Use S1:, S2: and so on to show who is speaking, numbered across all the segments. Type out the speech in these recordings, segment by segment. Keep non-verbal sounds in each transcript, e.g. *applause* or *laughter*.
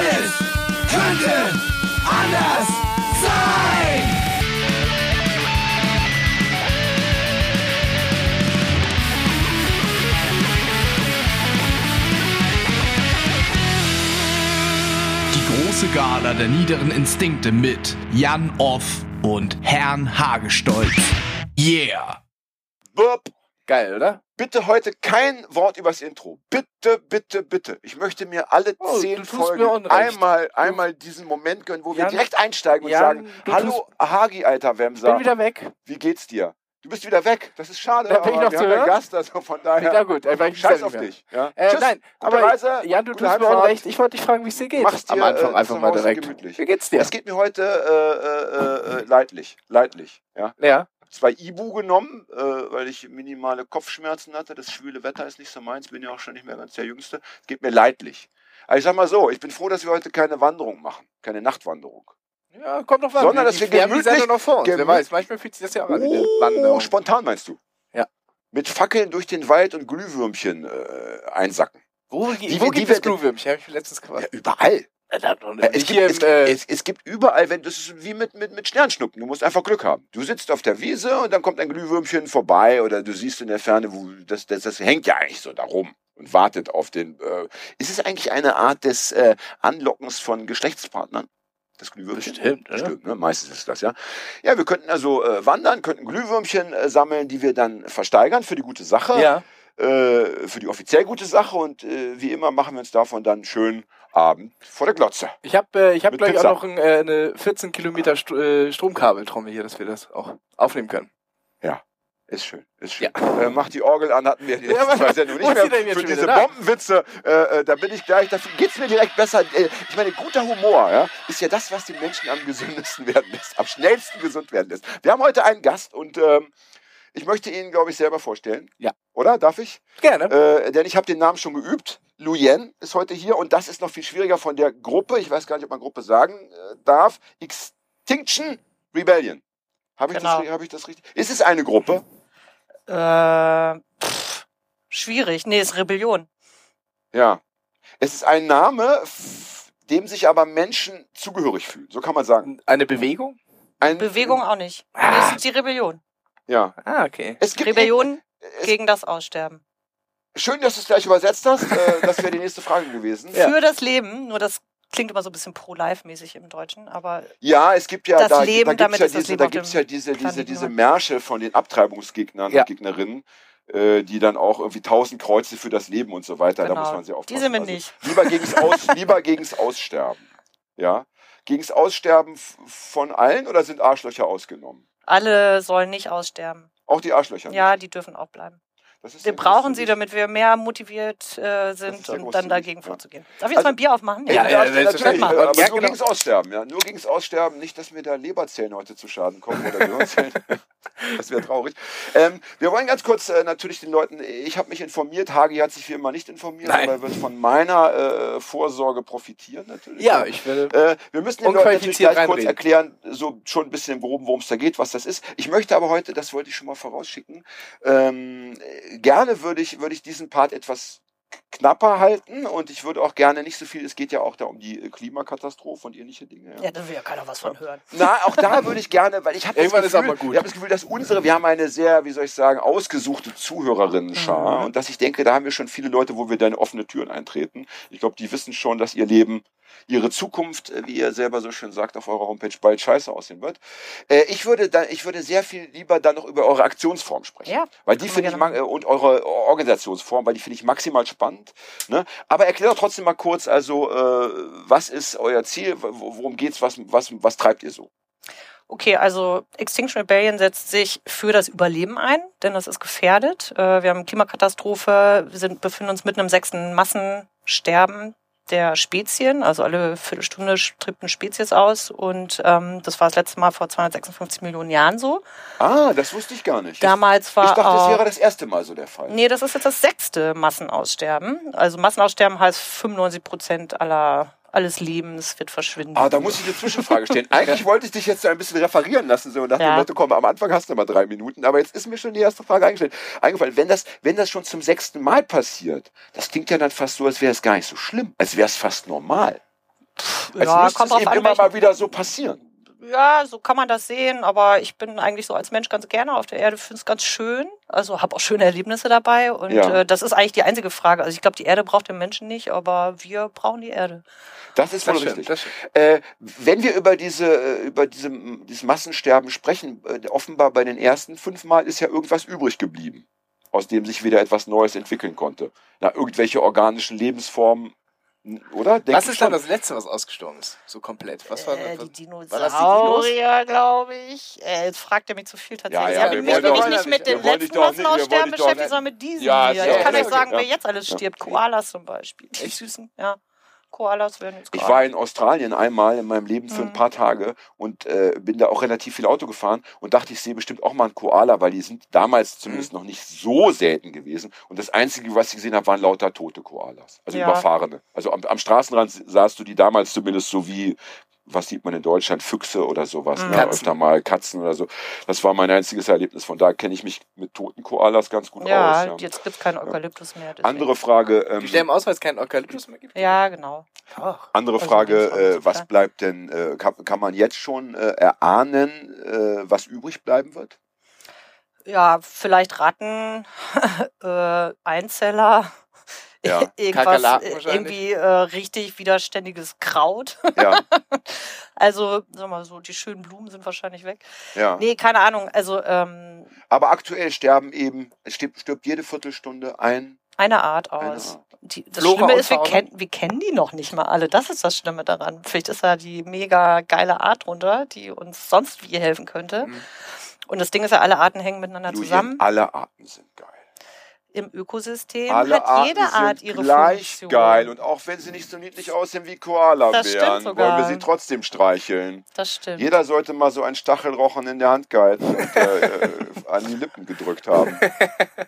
S1: Alles könnte anders sein. Die große Gala der niederen Instinkte mit Jan Off und Herrn Hagestolz. Yeah!
S2: Burp.
S3: Geil, oder?
S2: Bitte heute kein Wort übers Intro. Bitte, bitte, bitte. Ich möchte mir alle
S3: Oh,
S2: zehn Folgen einmal, einmal diesen Moment gönnen, wo wir
S3: Jan-
S2: direkt einsteigen und
S3: Jan,
S2: sagen, hallo Hagi, alter
S3: Ich
S2: Wemser,
S3: bin wieder weg.
S2: wie geht's dir? Du bist wieder weg. Das ist schade,
S3: Da bin ich noch
S2: wir
S3: zu
S2: haben
S3: hören.
S2: Gast, also von daher.
S3: Ja gut, ich
S2: Scheiß auf dich. Ja?
S3: Äh,
S2: Tschüss,
S3: nein, aber
S2: Reise,
S3: Jan, du tust mir
S2: Heimfahrt.
S3: Unrecht. Ich wollte dich fragen, wie es dir geht.
S2: Mach's dir,
S3: Am Anfang
S2: äh,
S3: einfach mal direkt.
S2: gemütlich.
S3: Wie geht's dir?
S2: Es geht mir heute äh, äh, äh, leidlich. Leidlich. Ja?
S3: Ja.
S2: Zwei Ibu genommen, äh, weil ich minimale Kopfschmerzen hatte. Das schwüle Wetter ist nicht so meins, bin ja auch schon nicht mehr ganz der Jüngste. Es geht mir leidlich. Aber ich sag mal so, ich bin froh, dass wir heute keine Wanderung machen, keine Nachtwanderung.
S3: Ja, kommt noch was.
S2: Sondern, dass wir
S3: die
S2: gemütlich-
S3: noch vor uns. Wer
S2: gemüt-
S3: weiß, manchmal fühlt sich das ja auch an
S2: Oh, spontan meinst du?
S3: Ja.
S2: Mit Fackeln durch den Wald und Glühwürmchen äh, einsacken.
S3: Wo,
S2: Die-
S3: wo
S2: die
S3: gibt
S2: wir-
S3: es Glühwürmchen? Habe ich letztens
S2: Ja,
S3: gefragt.
S2: überall.
S3: Äh, da-
S2: Es gibt,
S3: im, äh,
S2: es, es, es gibt überall, wenn das ist wie mit, mit, mit Sternschnuppen. Du musst einfach Glück haben. Du sitzt auf der Wiese und dann kommt ein Glühwürmchen vorbei oder du siehst in der Ferne, wo das, das, das hängt ja eigentlich so darum und wartet auf den. Äh, ist es eigentlich eine Art des äh, Anlockens von Geschlechtspartnern? Das Glühwürmchen?
S3: Bestimmt, oder?
S2: Bestimmt, ne? Meistens ist das, ja. Ja, wir könnten also äh, wandern, könnten Glühwürmchen äh, sammeln, die wir dann versteigern für die gute Sache
S3: ja.
S2: äh, für die offiziell gute Sache und äh, wie immer machen wir uns davon dann schön Abend vor der Glotze.
S3: Ich habe äh, ich hab
S2: Mit
S3: gleich
S2: Pizza.
S3: auch noch ein, äh, eine 14 Kilometer St äh, Stromkabeltrommel hier, dass wir das auch aufnehmen können.
S2: Ist schön, ist schön. Äh, mach die Orgel an, hatten wir die *laughs*
S3: Ja,
S2: letzten zwei Sendungen nicht mehr. Für diese? Bombenwitze, äh, äh, da bin ich gleich, da geht's mir direkt besser. Äh, ich meine, guter Humor ja, ist ja das, was den Menschen am gesündesten *laughs* werden lässt, am schnellsten gesund werden lässt. Wir haben heute einen Gast und ähm, ich möchte ihn, glaube ich, selber vorstellen.
S3: Ja.
S2: Oder? Darf ich?
S3: Gerne.
S2: Äh, denn ich habe den Namen schon geübt. Luyen ist heute hier und das ist noch viel schwieriger von der Gruppe, ich weiß gar nicht, ob man Gruppe sagen äh, darf, Extinction Rebellion. Habe ich,
S4: Genau.
S2: das, hab ich das richtig? Ist es eine Gruppe?
S4: Äh, pff, schwierig. Nee, ist Rebellion.
S2: Ja. Es ist ein Name, dem sich aber Menschen zugehörig fühlen. So kann man sagen.
S3: Eine Bewegung?
S2: Ein,
S4: Bewegung auch nicht.
S3: Ah.
S4: Es ist die Rebellion.
S2: Ja.
S3: Ah, okay.
S2: Es gibt
S4: Rebellion
S2: es,
S4: gegen das Aussterben.
S2: Schön, dass du es gleich übersetzt hast. äh, das wäre die nächste Frage gewesen.
S3: Ja.
S4: Für das Leben, nur das klingt immer so ein bisschen pro-life-mäßig im Deutschen, aber
S2: Ja, es gibt ja
S4: Das
S2: da,
S4: Leben,
S2: da gibt's
S4: damit
S2: ja
S4: ist das
S2: diese,
S4: Leben
S2: da gibt's ja diese, diese, diese. Märsche von den Abtreibungsgegnern
S3: Ja.
S2: und Gegnerinnen, äh, die dann auch irgendwie tausend Kreuze für das Leben und so weiter. Da
S4: Genau.
S2: muss man sehr aufpassen.
S4: Die sind wir
S2: Also
S4: nicht.
S2: Lieber gegens Aus, *laughs* lieber gegens Aussterben. Ja. Gegens Aussterben f- von allen oder sind Arschlöcher ausgenommen?
S4: alle sollen nicht aussterben.
S2: Auch die Arschlöcher.
S4: Ja,
S2: nicht.
S4: die dürfen auch bleiben.
S2: Das ja
S4: brauchen sie, damit wir mehr motiviert äh, sind und dann dagegen
S2: ja.
S4: vorzugehen. Darf ich jetzt
S2: Also-
S4: mal ein Bier aufmachen?
S3: Ja, ja,
S2: Ja,
S3: selbstverständlich.
S2: natürlich.
S3: machen.
S2: Aber
S3: Ja,
S2: nur
S3: genau.
S2: gegens Aussterben, ja. Nur gegens Aussterben, nicht, dass mir da Leberzellen heute zu Schaden kommen oder Gehirnzellen. *laughs* das wäre traurig. Ähm, wir wollen ganz kurz äh, natürlich den Leuten, ich habe mich informiert, Hagi hat sich wie immer nicht informiert,
S3: Nein.
S2: aber er wird von meiner äh, Vorsorge profitieren natürlich.
S3: Ja, ich werde.
S2: Äh, wir müssen den Leuten natürlich gleich kurz
S3: reinreden.
S2: erklären, so schon ein bisschen im Groben, worum es da geht, was das ist. Ich möchte aber heute, das wollte ich schon mal vorausschicken, ähm, äh, gerne würde ich, würde ich diesen Part etwas knapper halten und ich würde auch gerne nicht so viel, es geht ja auch da um die äh, Klimakatastrophe und ähnliche Dinge.
S4: Ja, da will ja keiner was von hören.
S2: Na, auch da würde ich gerne, weil ich habe das, Gefühl, ich hab das Gefühl, dass unsere, wir haben eine sehr, wie soll ich sagen, ausgesuchte Zuhörerinnen-Schar
S4: Mhm.
S2: und dass ich denke, da haben wir schon viele Leute, wo wir da in offene Türen eintreten. Ich glaube, die wissen schon, dass ihr Leben, ihre Zukunft, äh, wie ihr selber so schön sagt auf eurer Homepage, bald scheiße aussehen wird. Äh, ich würde da, ich würde sehr viel lieber dann noch über eure Aktionsform sprechen.
S4: Ja,
S2: Weil die finde ich, äh, und eure Organisationsform, weil die finde ich maximal spannend. Ne? Aber erklär doch trotzdem mal kurz, also, äh, was ist euer Ziel? Wo- Worum geht's? Was, was, was treibt ihr so?
S4: Okay, also Extinction Rebellion setzt sich für das Überleben ein, denn das ist gefährdet. Äh, Wir haben Klimakatastrophe, wir sind, befinden uns mitten im sechsten Massensterben der Spezien. Also alle Viertelstunde tritt eine Spezies aus. Und ähm, das war das letzte Mal vor 256 Millionen Jahren so.
S2: Ah, das wusste ich gar nicht.
S4: Damals war
S2: ich dachte, das wäre das erste Mal so der Fall.
S4: Nee, das ist jetzt das sechste Massenaussterben. Also Massenaussterben heißt 95 Prozent aller alles Lebens wird verschwinden.
S2: Ah, da muss ich eine Zwischenfrage stellen. *laughs* Eigentlich wollte ich dich jetzt so ein bisschen referieren lassen, so nach dem
S4: Ja.
S2: Motto, komm, am Anfang hast du mal drei Minuten, aber jetzt ist mir schon die erste Frage eingestellt, eingefallen. Wenn das, wenn das schon zum sechsten Mal passiert, das klingt ja dann fast so, als wäre es gar nicht so schlimm, als wäre es fast normal. Als
S4: ja,
S2: müsste es eben
S4: an,
S2: immer mal wieder so passieren.
S4: Ja, so kann man das sehen, aber ich bin eigentlich so als Mensch ganz gerne auf der Erde, finde es ganz schön. Also habe auch schöne Erlebnisse dabei und
S2: Ja.
S4: äh, das ist eigentlich die einzige Frage. Also ich glaube, die Erde braucht den Menschen nicht, aber wir brauchen die Erde.
S2: Das ist wohl
S3: Das
S2: richtig.
S3: das stimmt.
S2: Äh, wenn wir über diese, äh, über diese, dieses Massensterben sprechen, äh, offenbar bei den ersten fünfmal ist ja irgendwas übrig geblieben, aus dem sich wieder etwas Neues entwickeln konnte. Na, irgendwelche organischen Lebensformen, oder? Denk
S3: Was ist dann
S2: schon.
S3: das Letzte, was ausgestorben ist? So komplett. Was war,
S4: äh,
S3: was,
S4: die? Dinosaurier, glaube ich. Äh, jetzt fragt er mich zu viel tatsächlich.
S2: Ja, ja,
S4: ich habe mich
S3: doch-
S4: nicht mit den letzten Massenaussterben beschäftigt, sondern mit diesen
S2: Ja,
S4: hier. Ich kann euch sagen, wer jetzt alles stirbt. Koalas zum Beispiel. Die
S3: Echt?
S4: süßen, ja. Koalas werden jetzt
S2: Ich
S4: gerade-
S2: war in Australien einmal in meinem Leben für ein
S4: Mhm.
S2: paar Tage und äh, bin da auch relativ viel Auto gefahren und dachte, ich sehe bestimmt auch mal einen Koala, weil die sind damals
S4: Mhm.
S2: zumindest noch nicht so selten gewesen. Und das Einzige, was ich gesehen habe, waren lauter tote Koalas. Also
S4: Ja.
S2: überfahrene. Also am, am Straßenrand sahst du die damals zumindest so wie, was sieht man in Deutschland, Füchse oder sowas.
S4: Mhm.
S2: Ne?
S3: Katzen.
S2: Öfter mal Katzen oder so. Das war mein einziges Erlebnis. Von da kenne ich mich mit toten Koalas ganz gut
S4: ja,
S2: aus. Ja.
S4: jetzt gibt es keinen Eukalyptus mehr. deswegen.
S2: Andere Frage. Ähm,
S3: die sterben aus, weil es keinen Eukalyptus mehr gibt?
S4: Ja, genau.
S3: Ach.
S2: Andere
S4: Also
S2: Frage, äh, was bleibt denn, äh, kann, kann man jetzt schon äh, erahnen, äh, was übrig bleiben wird?
S4: Ja, vielleicht Ratten, *laughs* äh, Einzeller,
S2: Ja, *laughs*
S4: irgendwas, äh, irgendwie äh, richtig widerständiges Kraut.
S2: Ja, *laughs*
S4: Also, sag mal so, die schönen Blumen sind wahrscheinlich weg.
S2: ja.
S4: Nee, keine Ahnung. Also, ähm,
S2: Aber aktuell sterben eben, es stirbt, stirbt jede Viertelstunde ein.
S4: eine Art
S2: Eine
S4: aus.
S2: Art.
S4: Die, das
S3: Flora
S4: Schlimme ist, wir, kennen wir kennen die noch nicht mal alle. Das ist das Schlimme daran. Vielleicht ist da die mega geile Art drunter, die uns sonst wie helfen könnte.
S3: Mhm.
S4: Und das Ding ist ja, alle Arten hängen miteinander
S2: Julian,
S4: zusammen.
S2: alle Arten sind geil.
S4: Im Ökosystem
S2: Alle
S4: hat
S2: Arten
S4: jede Art
S2: sind
S4: ihre
S2: gleich
S4: Funktion.
S2: geil. Und auch wenn sie nicht so niedlich aussehen wie Koala
S4: Das
S2: wären, wollen wir sie trotzdem streicheln.
S4: Das stimmt.
S2: Jeder sollte mal so ein Stachelrochen in der Hand gehalten und äh, *laughs* äh, an die Lippen gedrückt haben.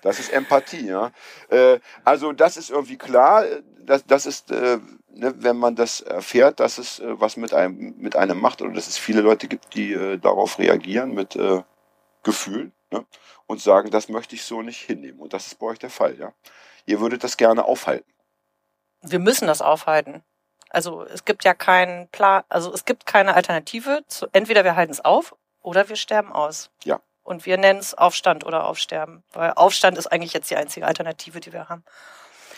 S2: Das ist Empathie, ja. Äh, also das ist irgendwie klar. Das, das ist, äh, ne, wenn man das erfährt, dass es äh, was mit einem, mit einem macht oder dass es viele Leute gibt, die äh, darauf reagieren mit äh, Gefühl ne, und sagen, das möchte ich so nicht hinnehmen. Und das ist bei euch der Fall, ja. Ihr würdet das gerne aufhalten.
S4: wir müssen das aufhalten. Also es gibt ja keinen Plan, also es gibt keine Alternative. Zu, entweder wir halten es auf oder wir sterben aus.
S2: Ja.
S4: Und wir nennen es Aufstand oder Aufsterben, weil Aufstand ist eigentlich jetzt die einzige Alternative, die wir haben.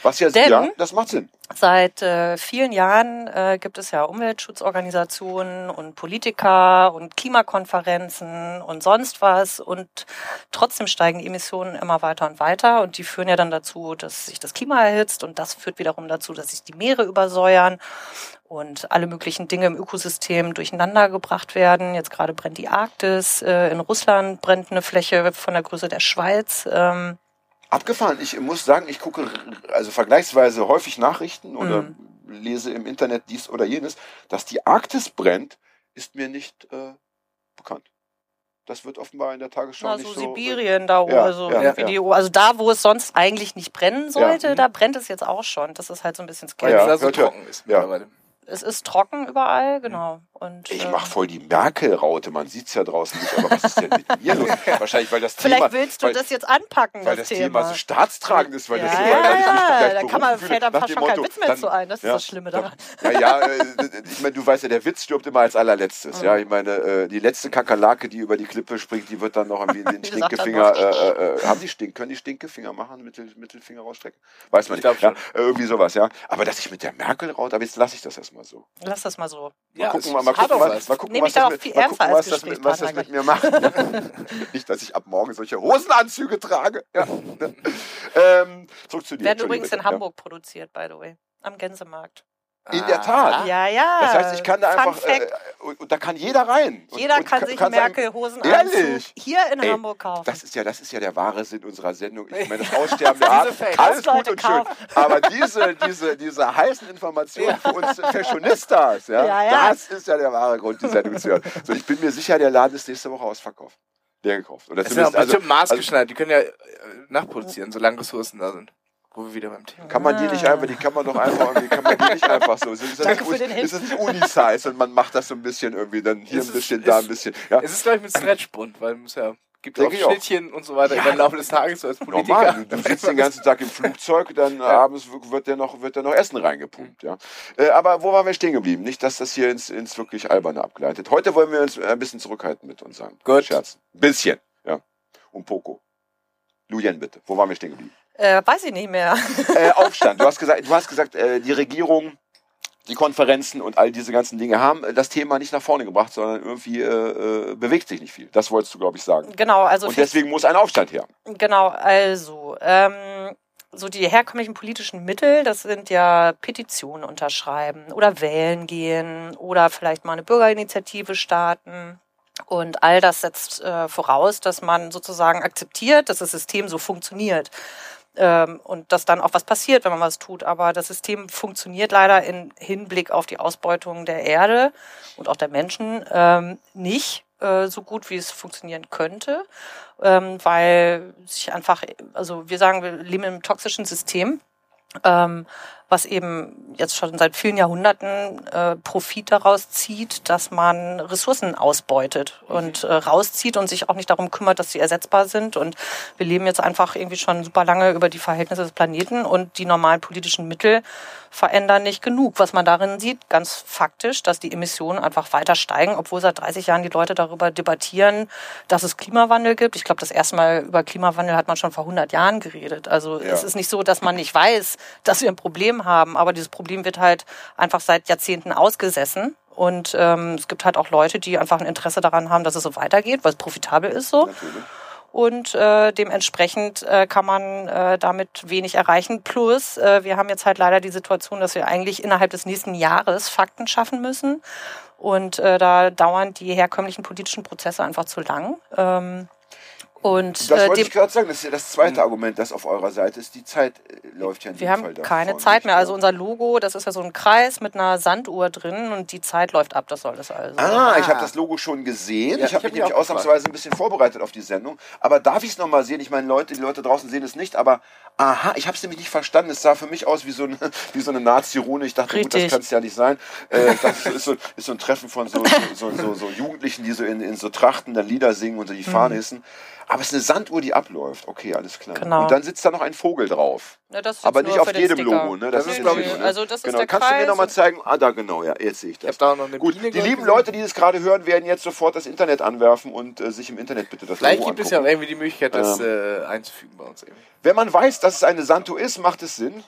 S2: Was jetzt,
S4: Denn-
S2: ja, das macht Sinn.
S4: Seit äh, vielen Jahren äh, gibt es ja Umweltschutzorganisationen und Politiker und Klimakonferenzen und sonst was und trotzdem steigen die Emissionen immer weiter und weiter und die führen ja dann dazu, dass sich das Klima erhitzt und das führt wiederum dazu, dass sich die Meere übersäuern und alle möglichen Dinge im Ökosystem durcheinander gebracht werden. Jetzt gerade brennt die Arktis, äh, in Russland brennt eine Fläche von der Größe der Schweiz. Ähm,
S2: Abgefahren. Ich muss sagen, ich gucke also vergleichsweise häufig Nachrichten oder
S4: Mhm.
S2: lese im Internet dies oder jenes. Dass die Arktis brennt, ist mir nicht äh, bekannt. Das wird offenbar in der Tagesschau
S4: Na,
S2: nicht
S4: so
S2: so.
S4: Sibirien da,
S2: Ja,
S4: also,
S2: ja,
S4: irgendwie
S2: ja.
S4: Die, also da, wo es sonst eigentlich nicht brennen sollte,
S2: mhm.
S4: da brennt es jetzt auch schon. Das ist halt so ein bisschen
S3: Weil
S4: scary.
S2: Ja,
S3: es da so trocken ist
S2: Ja.
S4: Es ist trocken überall, genau. Und,
S2: Ich
S4: äh,
S2: mache voll die Merkel-Raute. Man sieht es ja draußen nicht. Aber was ist denn mit mir los? *laughs* Wahrscheinlich, weil das
S4: Vielleicht
S2: Thema,
S4: willst du
S2: weil,
S4: das jetzt anpacken,
S2: weil
S4: das,
S2: das Thema so staatstragend ist. Weil
S4: ja,
S2: das so,
S4: ja,
S2: weil ich mich
S4: ja, da kann man, fällt einem fast schon kein
S2: Motto,
S4: Witz mehr
S2: dann-
S4: zu ein. Das ist
S2: ja,
S4: das Schlimme daran.
S2: Ja, ja, äh, ich meine, du weißt ja, der Witz stirbt immer als allerletztes.
S4: Mhm.
S2: Ja, ich meine, äh, die letzte Kakerlake, die über die Klippe springt, die wird dann noch irgendwie den *laughs* Stinkefinger.
S4: noch-
S2: Äh, äh, haben die Stink, können die Stinkefinger machen, Mittel, Mittelfinger rausstrecken? Weiß man
S3: Ich
S2: nicht. Ja, äh, irgendwie sowas, ja. Aber dass ich mit der Merkel raut, aber jetzt lasse ich das erstmal so.
S4: Lass das mal so.
S3: Ja,
S2: gucken
S3: es-
S2: wir mal,
S3: hat
S2: gucken, was, mal gucken, was das mit,
S4: viel
S2: mal gucken, was das, mit, was das mit mir macht. *laughs* Nicht, dass ich ab morgen solche Hosenanzüge trage. Ja. ne. *laughs* ähm, zurück zu dir.
S4: Werden übrigens in. Hamburg produziert, by the way. Am Gänsemarkt.
S2: In der Tat.
S3: Ah.
S4: Ja, ja.
S2: Das heißt, ich kann da
S4: Fun
S2: einfach, äh,
S4: Fact.
S2: und, und da kann jeder rein. Und,
S4: Jeder
S2: und
S4: kann sich
S2: sagen,
S4: Merkel-Hosenanzug
S2: Ehrlich?
S4: hier in
S2: Ey,
S4: Hamburg kaufen.
S2: Das ist ja, das ist ja der wahre Sinn unserer Sendung. Ich meine, das Aussterben *laughs* der Art, alles gut und schön. *laughs* Aber diese, diese, diese heißen Informationen für uns Fashionistas, ja,
S4: Ja, ja.
S2: das ist ja der wahre Grund, die Sendung zu hören. So, ich bin mir sicher, der Laden ist nächste Woche ausverkauft. Der gekauft. Oder
S3: Das ist ja
S2: also,
S3: bestimmt maßgeschneidert. Die können ja äh, nachproduzieren, solange Ressourcen da sind. Wo wir wieder beim Thema
S2: kann man die nicht einfach, die kann man doch einfach irgendwie, kann man die nicht einfach so. Ist das,
S4: Danke
S2: nicht,
S4: für den
S2: ist das nicht Unisize und man macht das so ein bisschen irgendwie, dann hier
S3: Es
S2: ein
S3: ist-
S2: bisschen,
S3: es-
S2: da ein bisschen. Ja.
S3: Es ist, glaube ich, mit Stretchbund, weil muss ja Gibt
S2: Denke
S3: auch
S2: ich auch.
S3: Schnittchen und so weiter im Laufe des Tages so als Politiker.
S2: Normal, du, du sitzt den ganzen Tag im Flugzeug, dann äh, abends wird dir noch, wird dir noch Essen reingepumpt. Ja. Äh, aber wo waren wir stehen geblieben? Nicht, dass das hier ins, ins wirklich Alberne abgleitet. Heute wollen wir uns ein bisschen zurückhalten mit unseren
S3: Gut.
S2: Scherzen. Bisschen, ja. Und Poco. Lujen, bitte. Wo waren wir stehen geblieben?
S4: Äh, weiß ich nicht mehr.
S2: äh, *laughs* Aufstand. Du hast gesagt, du hast gesagt äh, die Regierung, die Konferenzen und all diese ganzen Dinge haben äh, das Thema nicht nach vorne gebracht, sondern irgendwie äh, äh, bewegt sich nicht viel. Das wolltest du, glaube ich, sagen.
S4: Genau, also
S2: Und deswegen muss ein Aufstand her.
S4: Genau, also ähm, so die herkömmlichen politischen Mittel, das sind ja Petitionen unterschreiben oder wählen gehen oder vielleicht mal eine Bürgerinitiative starten. Und all das setzt äh, voraus, dass man sozusagen akzeptiert, dass das System so funktioniert. Ähm, und dass dann auch was passiert, wenn man was tut. Aber das System funktioniert leider in Hinblick auf die Ausbeutung der Erde und auch der Menschen ähm, nicht äh, so gut, wie es funktionieren könnte, ähm, weil sich einfach, also wir sagen, wir leben in einem toxischen System, ähm, was eben jetzt schon seit vielen Jahrhunderten äh, Profit daraus zieht, dass man Ressourcen ausbeutet und äh, rauszieht und sich auch nicht darum kümmert, dass sie ersetzbar sind. Und wir leben jetzt einfach irgendwie schon super lange über die Verhältnisse des Planeten und die normalen politischen Mittel verändern nicht genug. Was man darin sieht, ganz faktisch, dass die Emissionen einfach weiter steigen, obwohl seit 30 Jahren die Leute darüber debattieren, dass es Klimawandel gibt. Ich glaube, das erste Mal über Klimawandel hat man schon vor 100 Jahren geredet. Also
S2: Ja.
S4: es ist nicht so, dass man nicht weiß, dass wir ein Problem haben, aber dieses Problem wird halt einfach seit Jahrzehnten ausgesessen. Und ähm, es gibt halt auch Leute, die einfach ein Interesse daran haben, dass es so weitergeht, weil es profitabel ist so.
S2: Natürlich.
S4: Und äh, dementsprechend äh, kann man äh, damit wenig erreichen. Plus, äh, wir haben jetzt halt leider die Situation, dass wir eigentlich innerhalb des nächsten Jahres Fakten schaffen müssen. Und äh, da dauern die herkömmlichen politischen Prozesse einfach zu lang. Ähm, und
S2: Das
S4: äh,
S2: wollte
S4: dem,
S2: ich gerade sagen. Das ist ja das zweite Argument, das auf eurer Seite ist. Die Zeit äh, läuft ja in
S4: wir haben
S2: Fall
S4: keine Zeit mehr. Also unser Logo, das ist ja so ein Kreis mit einer Sanduhr drin und die Zeit läuft ab. Das soll das also.
S2: Ah, ich habe das Logo schon gesehen.
S3: Ja,
S2: ich habe
S3: hab
S2: mich nämlich ausnahmsweise ein bisschen vorbereitet auf die Sendung. Aber darf ich es nochmal sehen? Ich meine, Leute, die Leute draußen sehen es nicht, aber aha, ich habe es nämlich nicht verstanden. Es sah für mich aus wie so eine, *laughs* wie so eine Nazi-Rune. Ich dachte, gut, das
S4: Richtig.
S2: kann es ja nicht sein. Äh, es ist so, ist so ein Treffen von so, so, so, so Jugendlichen, die so in, in so Trachten dann Lieder singen und so die *laughs* Fahne hissen. Aber es ist eine Sanduhr, die abläuft. Okay, alles klar.
S4: Genau.
S2: Und dann sitzt da noch ein Vogel drauf.
S4: Ja, das ist
S2: Aber nicht auf jedem
S4: Sticker.
S2: Logo, ne?
S3: Das
S2: ist
S3: ist,
S2: jetzt
S3: glaub
S2: nicht
S3: ich,
S2: ne?
S4: also das ist
S2: genau.
S4: der
S2: Kannst du mir
S4: Kreis
S2: nochmal zeigen? Ah, da genau, ja, jetzt sehe ich
S3: Ich
S2: das.
S3: habe da noch eine
S2: Gut,
S3: Biene
S2: die
S3: ich,
S2: lieben
S3: gesehen.
S2: Leute, die das gerade hören, werden jetzt sofort das Internet anwerfen und äh, sich im Internet bitte das
S3: Vielleicht
S2: Logo
S3: gibt es ja auch
S2: angucken.
S3: irgendwie die Möglichkeit, das äh, einzufügen bei uns eben.
S2: Wenn man weiß, dass es eine Santo ist, macht es Sinn.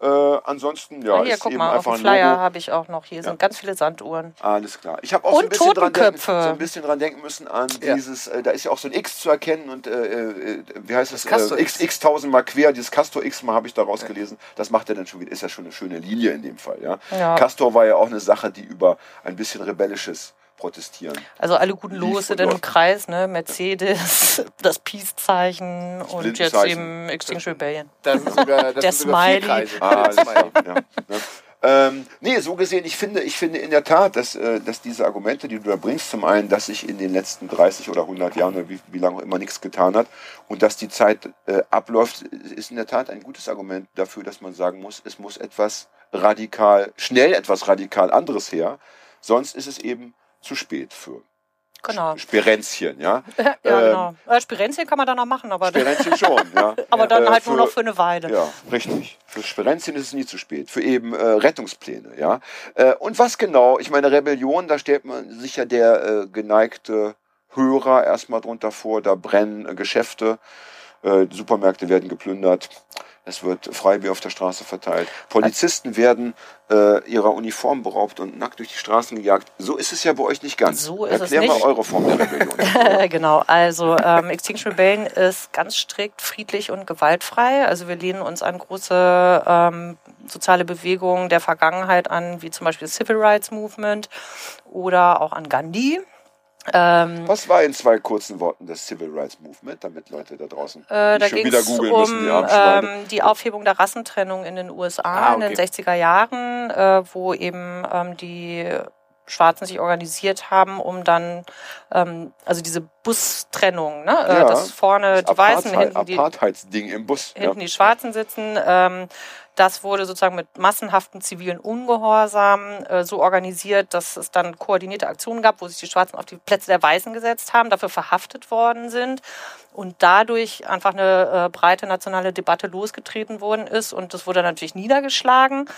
S2: Äh, ansonsten, ja,
S4: Ah, hier,
S2: ist
S4: guck
S2: eben
S4: mal, auf
S2: einfach
S4: dem
S2: ein
S4: Flyer habe ich auch noch. Hier sind ganz viele Sanduhren.
S2: Alles klar. Ich habe auch so ein, bisschen dran denken, so ein bisschen dran denken müssen an
S3: Ja.
S2: dieses, äh, da ist ja auch so ein X zu erkennen und äh, äh, wie heißt das?
S3: Castor
S2: äh,
S3: X.
S2: X, tausendmal quer, dieses Castor X mal habe ich da rausgelesen. Das macht er dann schon wieder, ist ja schon eine schöne Linie in dem Fall. Ja?
S4: Ja.
S2: Castor war ja auch eine Sache, die über ein bisschen rebellisches Protestieren.
S4: Also alle guten Logos sind im
S2: läuft.
S4: Kreis, ne? Mercedes, *laughs* das Peace-Zeichen und jetzt eben Extinction Rebellion.
S3: Da sind sogar, das *laughs*
S4: Der
S3: sind sogar vier
S4: Smiley.
S3: Kreise.
S2: Ah, klar.
S3: Smiley.
S2: Ja, ne? ähm, nee, so gesehen, ich finde, ich finde in der Tat, dass, äh, dass diese Argumente, die du da bringst, zum einen, dass sich in den letzten 30 oder 100 Jahren oder wie, wie lange auch immer nichts getan hat und dass die Zeit äh, abläuft, ist in der Tat ein gutes Argument dafür, dass man sagen muss, es muss etwas radikal, schnell etwas radikal anderes her, sonst ist es eben zu spät für
S4: Genau.
S2: Sperenzchen, ja. *laughs*
S4: Ja,
S2: Ähm,
S4: genau. Äh, Spirenzchen kann man da noch machen, aber,
S2: Sperenzchen *laughs* schon, ja.
S4: aber dann
S2: Äh,
S4: halt nur
S2: für-
S4: noch für eine Weile.
S2: Ja, richtig. Für Sperenzien ist es nie zu spät. Für eben äh, Rettungspläne, ja. Äh, und was genau? Ich meine, Rebellion, da stellt man sich ja der äh, geneigte Hörer erstmal drunter vor. Da brennen äh, Geschäfte, äh, Supermärkte werden geplündert. Es wird Freibier auf der Straße verteilt. Polizisten werden äh, ihrer Uniform beraubt und nackt durch die Straßen gejagt. So ist es ja bei euch nicht ganz.
S4: So ist es
S2: Erklär mal
S4: nicht.
S2: eure Form der Rebellion. *laughs*
S4: genau, also ähm, Extinction Rebellion ist ganz strikt friedlich und gewaltfrei. Also wir lehnen uns an große ähm, soziale Bewegungen der Vergangenheit an, wie zum Beispiel das Civil Rights Movement oder auch an Gandhi. Ähm,
S2: Was war in zwei kurzen Worten das Civil Rights Movement, damit Leute da draußen
S4: Äh, da
S2: schon wieder googeln
S4: um
S2: müssen, die
S4: ähm, die Aufhebung der Rassentrennung in den USA
S3: Ah,
S4: in den
S3: okay.
S4: 60er Jahren, äh, wo eben ähm, die Schwarzen sich organisiert haben, um dann, ähm, also diese Bustrennung, ne? äh,
S2: Ja,
S4: dass vorne die
S2: Das
S4: Weißen,
S2: Apartheid-
S4: hinten die,
S2: Apartheidsding im Bus.
S4: hinten
S2: ja.
S4: die Schwarzen sitzen, ähm, Das wurde sozusagen mit massenhaften zivilen Ungehorsam äh, so organisiert, dass es dann koordinierte Aktionen gab, wo sich die Schwarzen auf die Plätze der Weißen gesetzt haben, dafür verhaftet worden sind und dadurch einfach eine äh, breite nationale Debatte losgetreten worden ist und das wurde natürlich niedergeschlagen.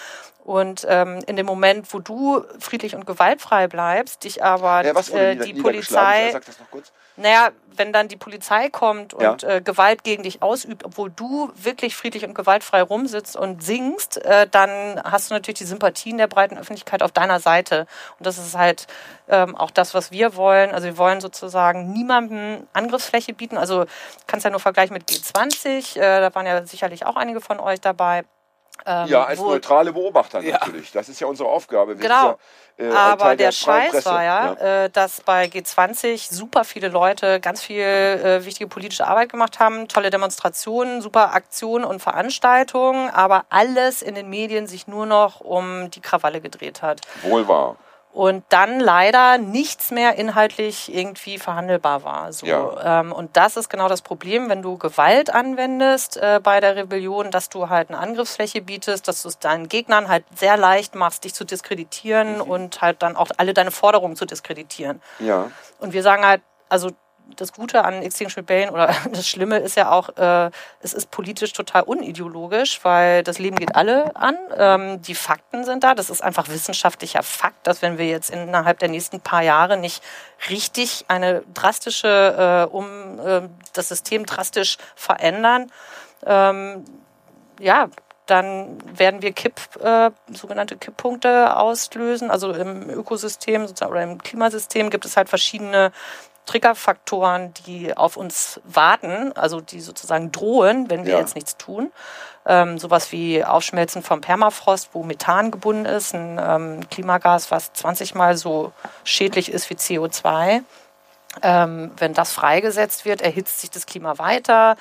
S4: Und ähm, in dem Moment, wo du friedlich und gewaltfrei bleibst, dich aber
S2: Ja,
S4: äh, die? Polizei
S2: Sag das noch kurz.
S4: naja, wenn dann die Polizei kommt und
S2: Ja.
S4: äh, Gewalt gegen dich ausübt, obwohl du wirklich friedlich und gewaltfrei rumsitzt und singst, äh, dann hast du natürlich die Sympathien der breiten Öffentlichkeit auf deiner Seite. Und das ist halt ähm, auch das, was wir wollen. Also wir wollen sozusagen niemandem Angriffsfläche bieten. Also kannst ja nur vergleichen mit G20. Äh, da waren ja sicherlich auch einige von euch dabei. Ähm,
S2: Ja, als
S4: wo-
S2: neutrale Beobachter
S3: Ja.
S2: natürlich. Das ist ja unsere Aufgabe. Wir
S4: Genau.
S2: ja, äh,
S4: Aber der
S2: freien
S4: Scheiß
S2: Presse.
S4: war ja, Äh, dass bei G20 super viele Leute ganz viel äh, wichtige politische Arbeit gemacht haben, tolle Demonstrationen, super Aktionen und Veranstaltungen, aber alles in den Medien sich nur noch um die Krawalle gedreht hat.
S2: Wohl wahr.
S4: Und dann leider nichts mehr inhaltlich irgendwie verhandelbar war. So.
S2: Ja.
S4: Ähm, und das ist genau das Problem, wenn du Gewalt anwendest äh, bei der Rebellion, dass du halt eine Angriffsfläche bietest, dass du es deinen Gegnern halt sehr leicht machst, dich zu diskreditieren
S2: Mhm.
S4: und halt dann auch alle deine Forderungen zu diskreditieren.
S2: Ja.
S4: Und wir sagen halt, also das Gute an Extinction Rebellion oder *laughs* das Schlimme ist ja auch, äh, es ist politisch total unideologisch, weil das Leben geht alle an. Ähm, die Fakten sind da. Das ist einfach wissenschaftlicher Fakt, dass wenn wir jetzt innerhalb der nächsten paar Jahre nicht richtig eine drastische, äh, um äh, das System drastisch verändern, ähm, ja, dann werden wir Kipp, äh, sogenannte Kipppunkte auslösen. Also im Ökosystem sozusagen, oder im Klimasystem gibt es halt verschiedene Triggerfaktoren, die auf uns warten, also die sozusagen drohen, wenn wir
S2: Ja.
S4: jetzt nichts tun. Ähm, sowas wie Aufschmelzen vom Permafrost, wo Methan gebunden ist, ein ähm, Klimagas, was 20 mal so schädlich ist wie CO2. Ähm, wenn das freigesetzt wird, erhitzt sich das Klima weiter.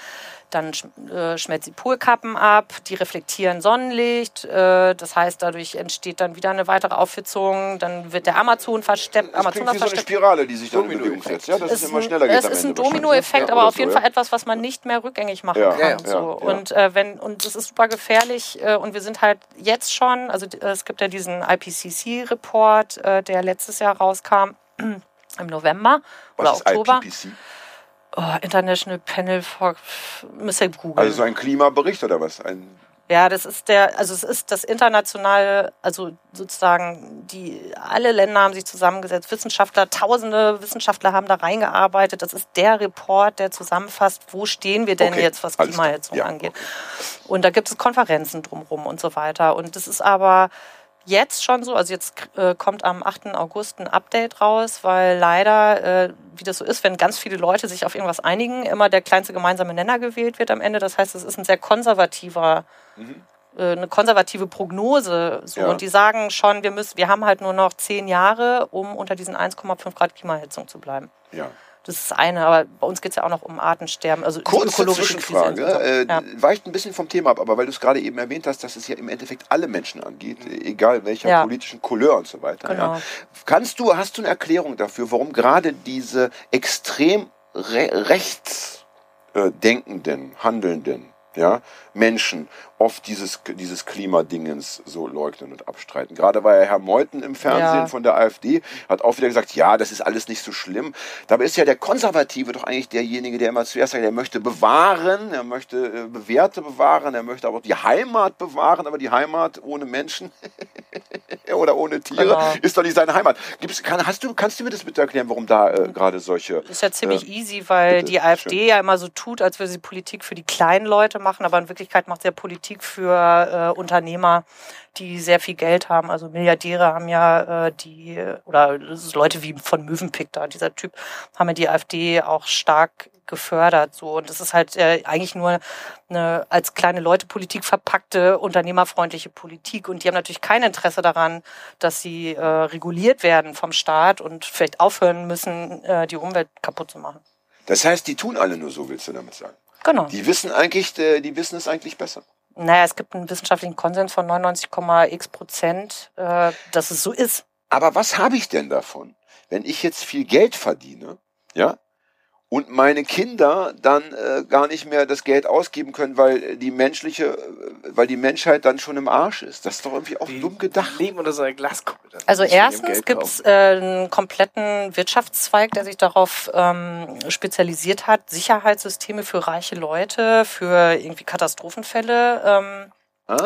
S4: Dann sch- äh, schmelzen die Polkappen ab, die reflektieren Sonnenlicht. Äh, das heißt, dadurch entsteht dann wieder eine weitere Aufhitzung. Dann wird der Amazon versteppt.
S2: Das
S4: Amazonas
S2: klingt wie so eine. Spirale, die sich dann in. Bewegung setzt. Ja, dass es,
S4: ist
S2: immer
S4: ein-
S2: schneller geht
S4: Es
S2: am
S4: ist ein Dominoeffekt,
S2: ne?
S4: aber
S2: Ja,
S4: auf jeden
S2: so,
S4: Fall etwas, was man nicht mehr rückgängig machen
S2: Ja,
S4: kann.
S2: ja,
S4: so.
S2: ja.
S4: Und äh, wenn und es ist super gefährlich äh, und wir sind halt jetzt schon, also äh, es gibt ja diesen IPCC-Report, äh, der letztes Jahr rauskam im November oder
S2: Was ist
S4: Oktober.
S2: IPCC?
S4: Oh, International Panel for ihr googeln.
S2: Also so ein Klimabericht oder was? Ein,
S4: Ja, das ist der, also es ist das internationale, also sozusagen die, alle Länder haben sich zusammengesetzt, Wissenschaftler, tausende Wissenschaftler haben da reingearbeitet. Das ist der Report, der zusammenfasst, wo stehen wir denn
S2: Okay,
S4: jetzt, was. Klimaheizung
S2: Ja,
S4: angeht. Und da gibt es Konferenzen drumherum und so weiter. Und das ist aber jetzt schon so, also jetzt äh, kommt am 8. August ein Update raus, weil leider, äh, wie das so ist, wenn ganz viele Leute sich auf irgendwas einigen, immer der kleinste gemeinsame Nenner gewählt wird am Ende. Das heißt, es ist ein sehr konservativer, äh, eine konservative Prognose. So.
S2: Ja.
S4: Und die sagen schon, wir müssen, wir haben halt nur noch zehn Jahre, um unter diesen 1,5 Grad Klimaerhitzung zu bleiben.
S2: ja.
S4: Das ist eine, aber bei uns geht es ja auch noch um Artensterben, also
S2: Kurze
S4: ökologische Krise
S2: Zwischenfrage,
S4: insgesamt.
S2: äh,
S4: ja.
S2: weicht ein bisschen vom Thema ab, aber weil du es gerade eben erwähnt hast, dass es ja im Endeffekt alle Menschen angeht, äh, egal welcher
S4: Ja.
S2: politischen Couleur und so weiter.
S4: Genau.
S2: Ja. Kannst du, hast du eine Erklärung dafür, warum gerade diese extrem re rechts äh, denkenden, handelnden ja, Menschen oft dieses, dieses Klimadingens so leugnen und abstreiten. Gerade war ja Herr Meuthen im Fernsehen
S4: Ja.
S2: von der AfD, hat auch wieder gesagt, ja, das ist alles nicht so schlimm. Dabei ist ja der Konservative doch eigentlich derjenige, der immer zuerst sagt, er möchte bewahren, er möchte äh, Bewährte bewahren, er möchte aber auch die Heimat bewahren, aber die Heimat ohne Menschen *laughs* oder ohne Tiere
S4: Genau.
S2: ist doch nicht seine Heimat. Gibt's, kann, hast du, kannst du mir das bitte erklären, warum da äh, gerade solche...
S4: ist ja ziemlich
S2: äh,
S4: easy, weil
S2: bitte,
S4: die AfD ja immer so tut, als würde sie Politik für die kleinen Leute machen, aber in Wirklichkeit macht sie ja Politik für äh, Unternehmer, die sehr viel Geld haben. Also Milliardäre haben ja äh, die, oder Leute wie von Mövenpick da, dieser Typ, haben ja die AfD auch stark gefördert. So. Und das ist halt äh, eigentlich nur eine als kleine Leute Politik verpackte, unternehmerfreundliche Politik. Und die haben natürlich kein Interesse daran, dass sie äh, reguliert werden vom Staat und vielleicht aufhören müssen, äh, die Umwelt kaputt zu machen.
S2: Das heißt, die tun alle nur so, willst du damit sagen?
S4: Genau.
S2: Die wissen eigentlich, äh, die wissen es eigentlich besser.
S4: Naja, es gibt einen wissenschaftlichen Konsens von 99,x Prozent, äh, dass es so ist.
S2: Aber was habe ich denn davon, wenn ich jetzt viel Geld verdiene, ja, und meine Kinder dann äh, gar nicht mehr das Geld ausgeben können, weil die menschliche, äh, weil die Menschheit dann schon im Arsch ist. Das ist doch irgendwie auch
S3: Die
S2: dumm gedacht.
S3: Leben unter so einer Glaskuppel.
S4: Also erstens gibt es äh, einen kompletten Wirtschaftszweig, der sich darauf ähm, spezialisiert hat, Sicherheitssysteme für reiche Leute, für irgendwie Katastrophenfälle ähm,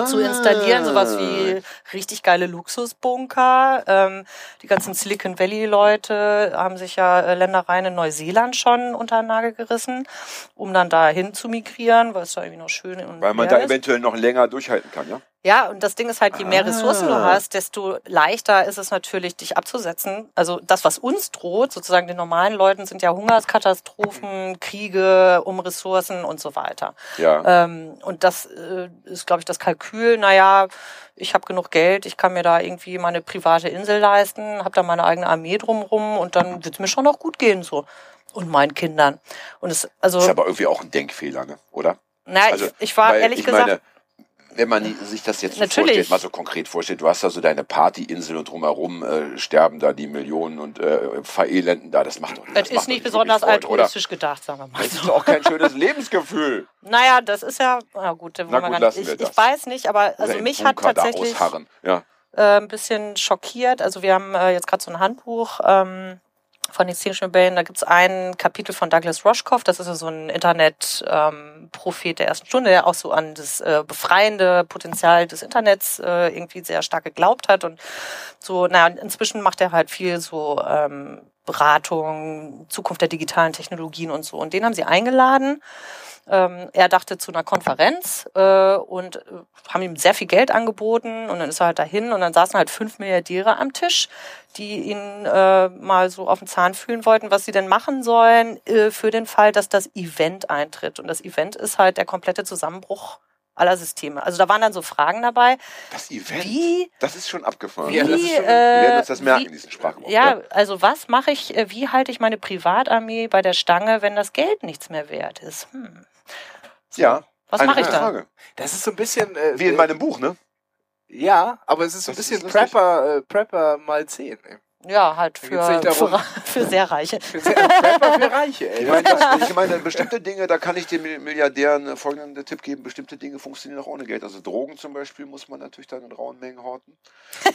S4: zu installieren, sowas wie richtig geile Luxusbunker. Ähm, die ganzen Silicon Valley-Leute haben sich ja äh, Ländereien in Neuseeland schon unter den Nagel gerissen, um dann dahin zu migrieren, weil es da irgendwie noch schön und
S2: Weil man da
S4: ist.
S2: eventuell noch länger durchhalten kann, ja?
S4: Ja, und das Ding ist halt, je mehr Ressourcen du
S2: Ah.
S4: hast, desto leichter ist es natürlich, dich abzusetzen. Also das, was uns droht, sozusagen den normalen Leuten, sind ja Hungerskatastrophen, Kriege um Ressourcen und so weiter.
S2: Ja.
S4: Ähm, und das äh, ist, glaube ich, das Kalkül, naja, ich habe genug Geld, ich kann mir da irgendwie meine private Insel leisten, habe da meine eigene Armee drumrum und dann wird es mir schon noch gut gehen so. Und meinen Kindern. Und es, also,
S2: Ist aber irgendwie auch ein Denkfehler, ne? oder?
S4: naja,
S2: Also,
S4: ich, ich war ehrlich
S2: ich
S4: gesagt.
S2: Meine, wenn man sich das jetzt so vorstellt, mal so konkret vorstellt, du hast da so deine Partyinsel und drumherum äh, sterben da die Millionen und äh, verelenden da, das macht doch
S4: es
S2: das macht
S4: ist nicht besonders
S2: Freude, oder?
S4: altruistisch gedacht, sagen wir mal.
S2: Das ist doch auch kein schönes Lebensgefühl. *laughs*
S4: Naja, das ist ja, na gut, da
S2: Na
S4: wollen wir
S2: gut,
S4: nicht. Ich,
S2: das.
S4: ich weiß nicht, aber also
S2: Oder
S4: mich hat tatsächlich.
S2: Ja.
S4: äh, ein bisschen schockiert. Also wir haben äh, jetzt gerade so ein Handbuch ähm, von Extinction Rebellion. Da gibt's ein Kapitel von Douglas Rushkoff. Das ist so ein Internet-Prophet der ersten Stunde, der auch so an das äh, befreiende Potenzial des Internets äh, irgendwie sehr stark geglaubt hat. Und so, naja, inzwischen macht er halt viel so ähm, Beratung, Zukunft der digitalen Technologien und so. Und den haben sie eingeladen. Ähm, er dachte zu einer Konferenz äh, und äh, haben ihm sehr viel Geld angeboten und dann ist er halt dahin und dann saßen halt fünf Milliardäre am Tisch, die ihn äh, mal so auf den Zahn fühlen wollten, was sie denn machen sollen äh, für den Fall, dass das Event eintritt. Und das Event ist halt der komplette Zusammenbruch aller Systeme. Also da waren dann so Fragen dabei,
S2: Das Event,
S4: wie
S2: das ist schon abgefahren.
S3: Ja, das
S4: wie,
S3: ist schon-
S2: wir werden
S4: äh,
S2: uns das merken,
S4: wie-
S2: diesen Sprachgebrauch.
S4: ja, also was mache ich, äh, wie halte ich meine Privatarmee bei der Stange, wenn das Geld nichts mehr wert ist? Hm.
S2: Ja.
S4: Was mache ich da?
S2: Frage.
S3: Das ist so ein bisschen. Äh,
S2: Wie in meinem Buch, ne?
S3: Ja, aber es ist so ein bisschen. Prepper, äh, Prepper mal 10. Ey.
S4: Ja, halt für, für, für sehr Reiche.
S3: Für sehr- Prepper für Reiche, ey.
S2: Ich meine, das, ich meine, bestimmte Dinge, da kann ich den Mil- Milliardären äh, folgenden Tipp geben, bestimmte Dinge funktionieren auch ohne Geld. Also Drogen zum Beispiel muss man natürlich dann in rauen Mengen horten.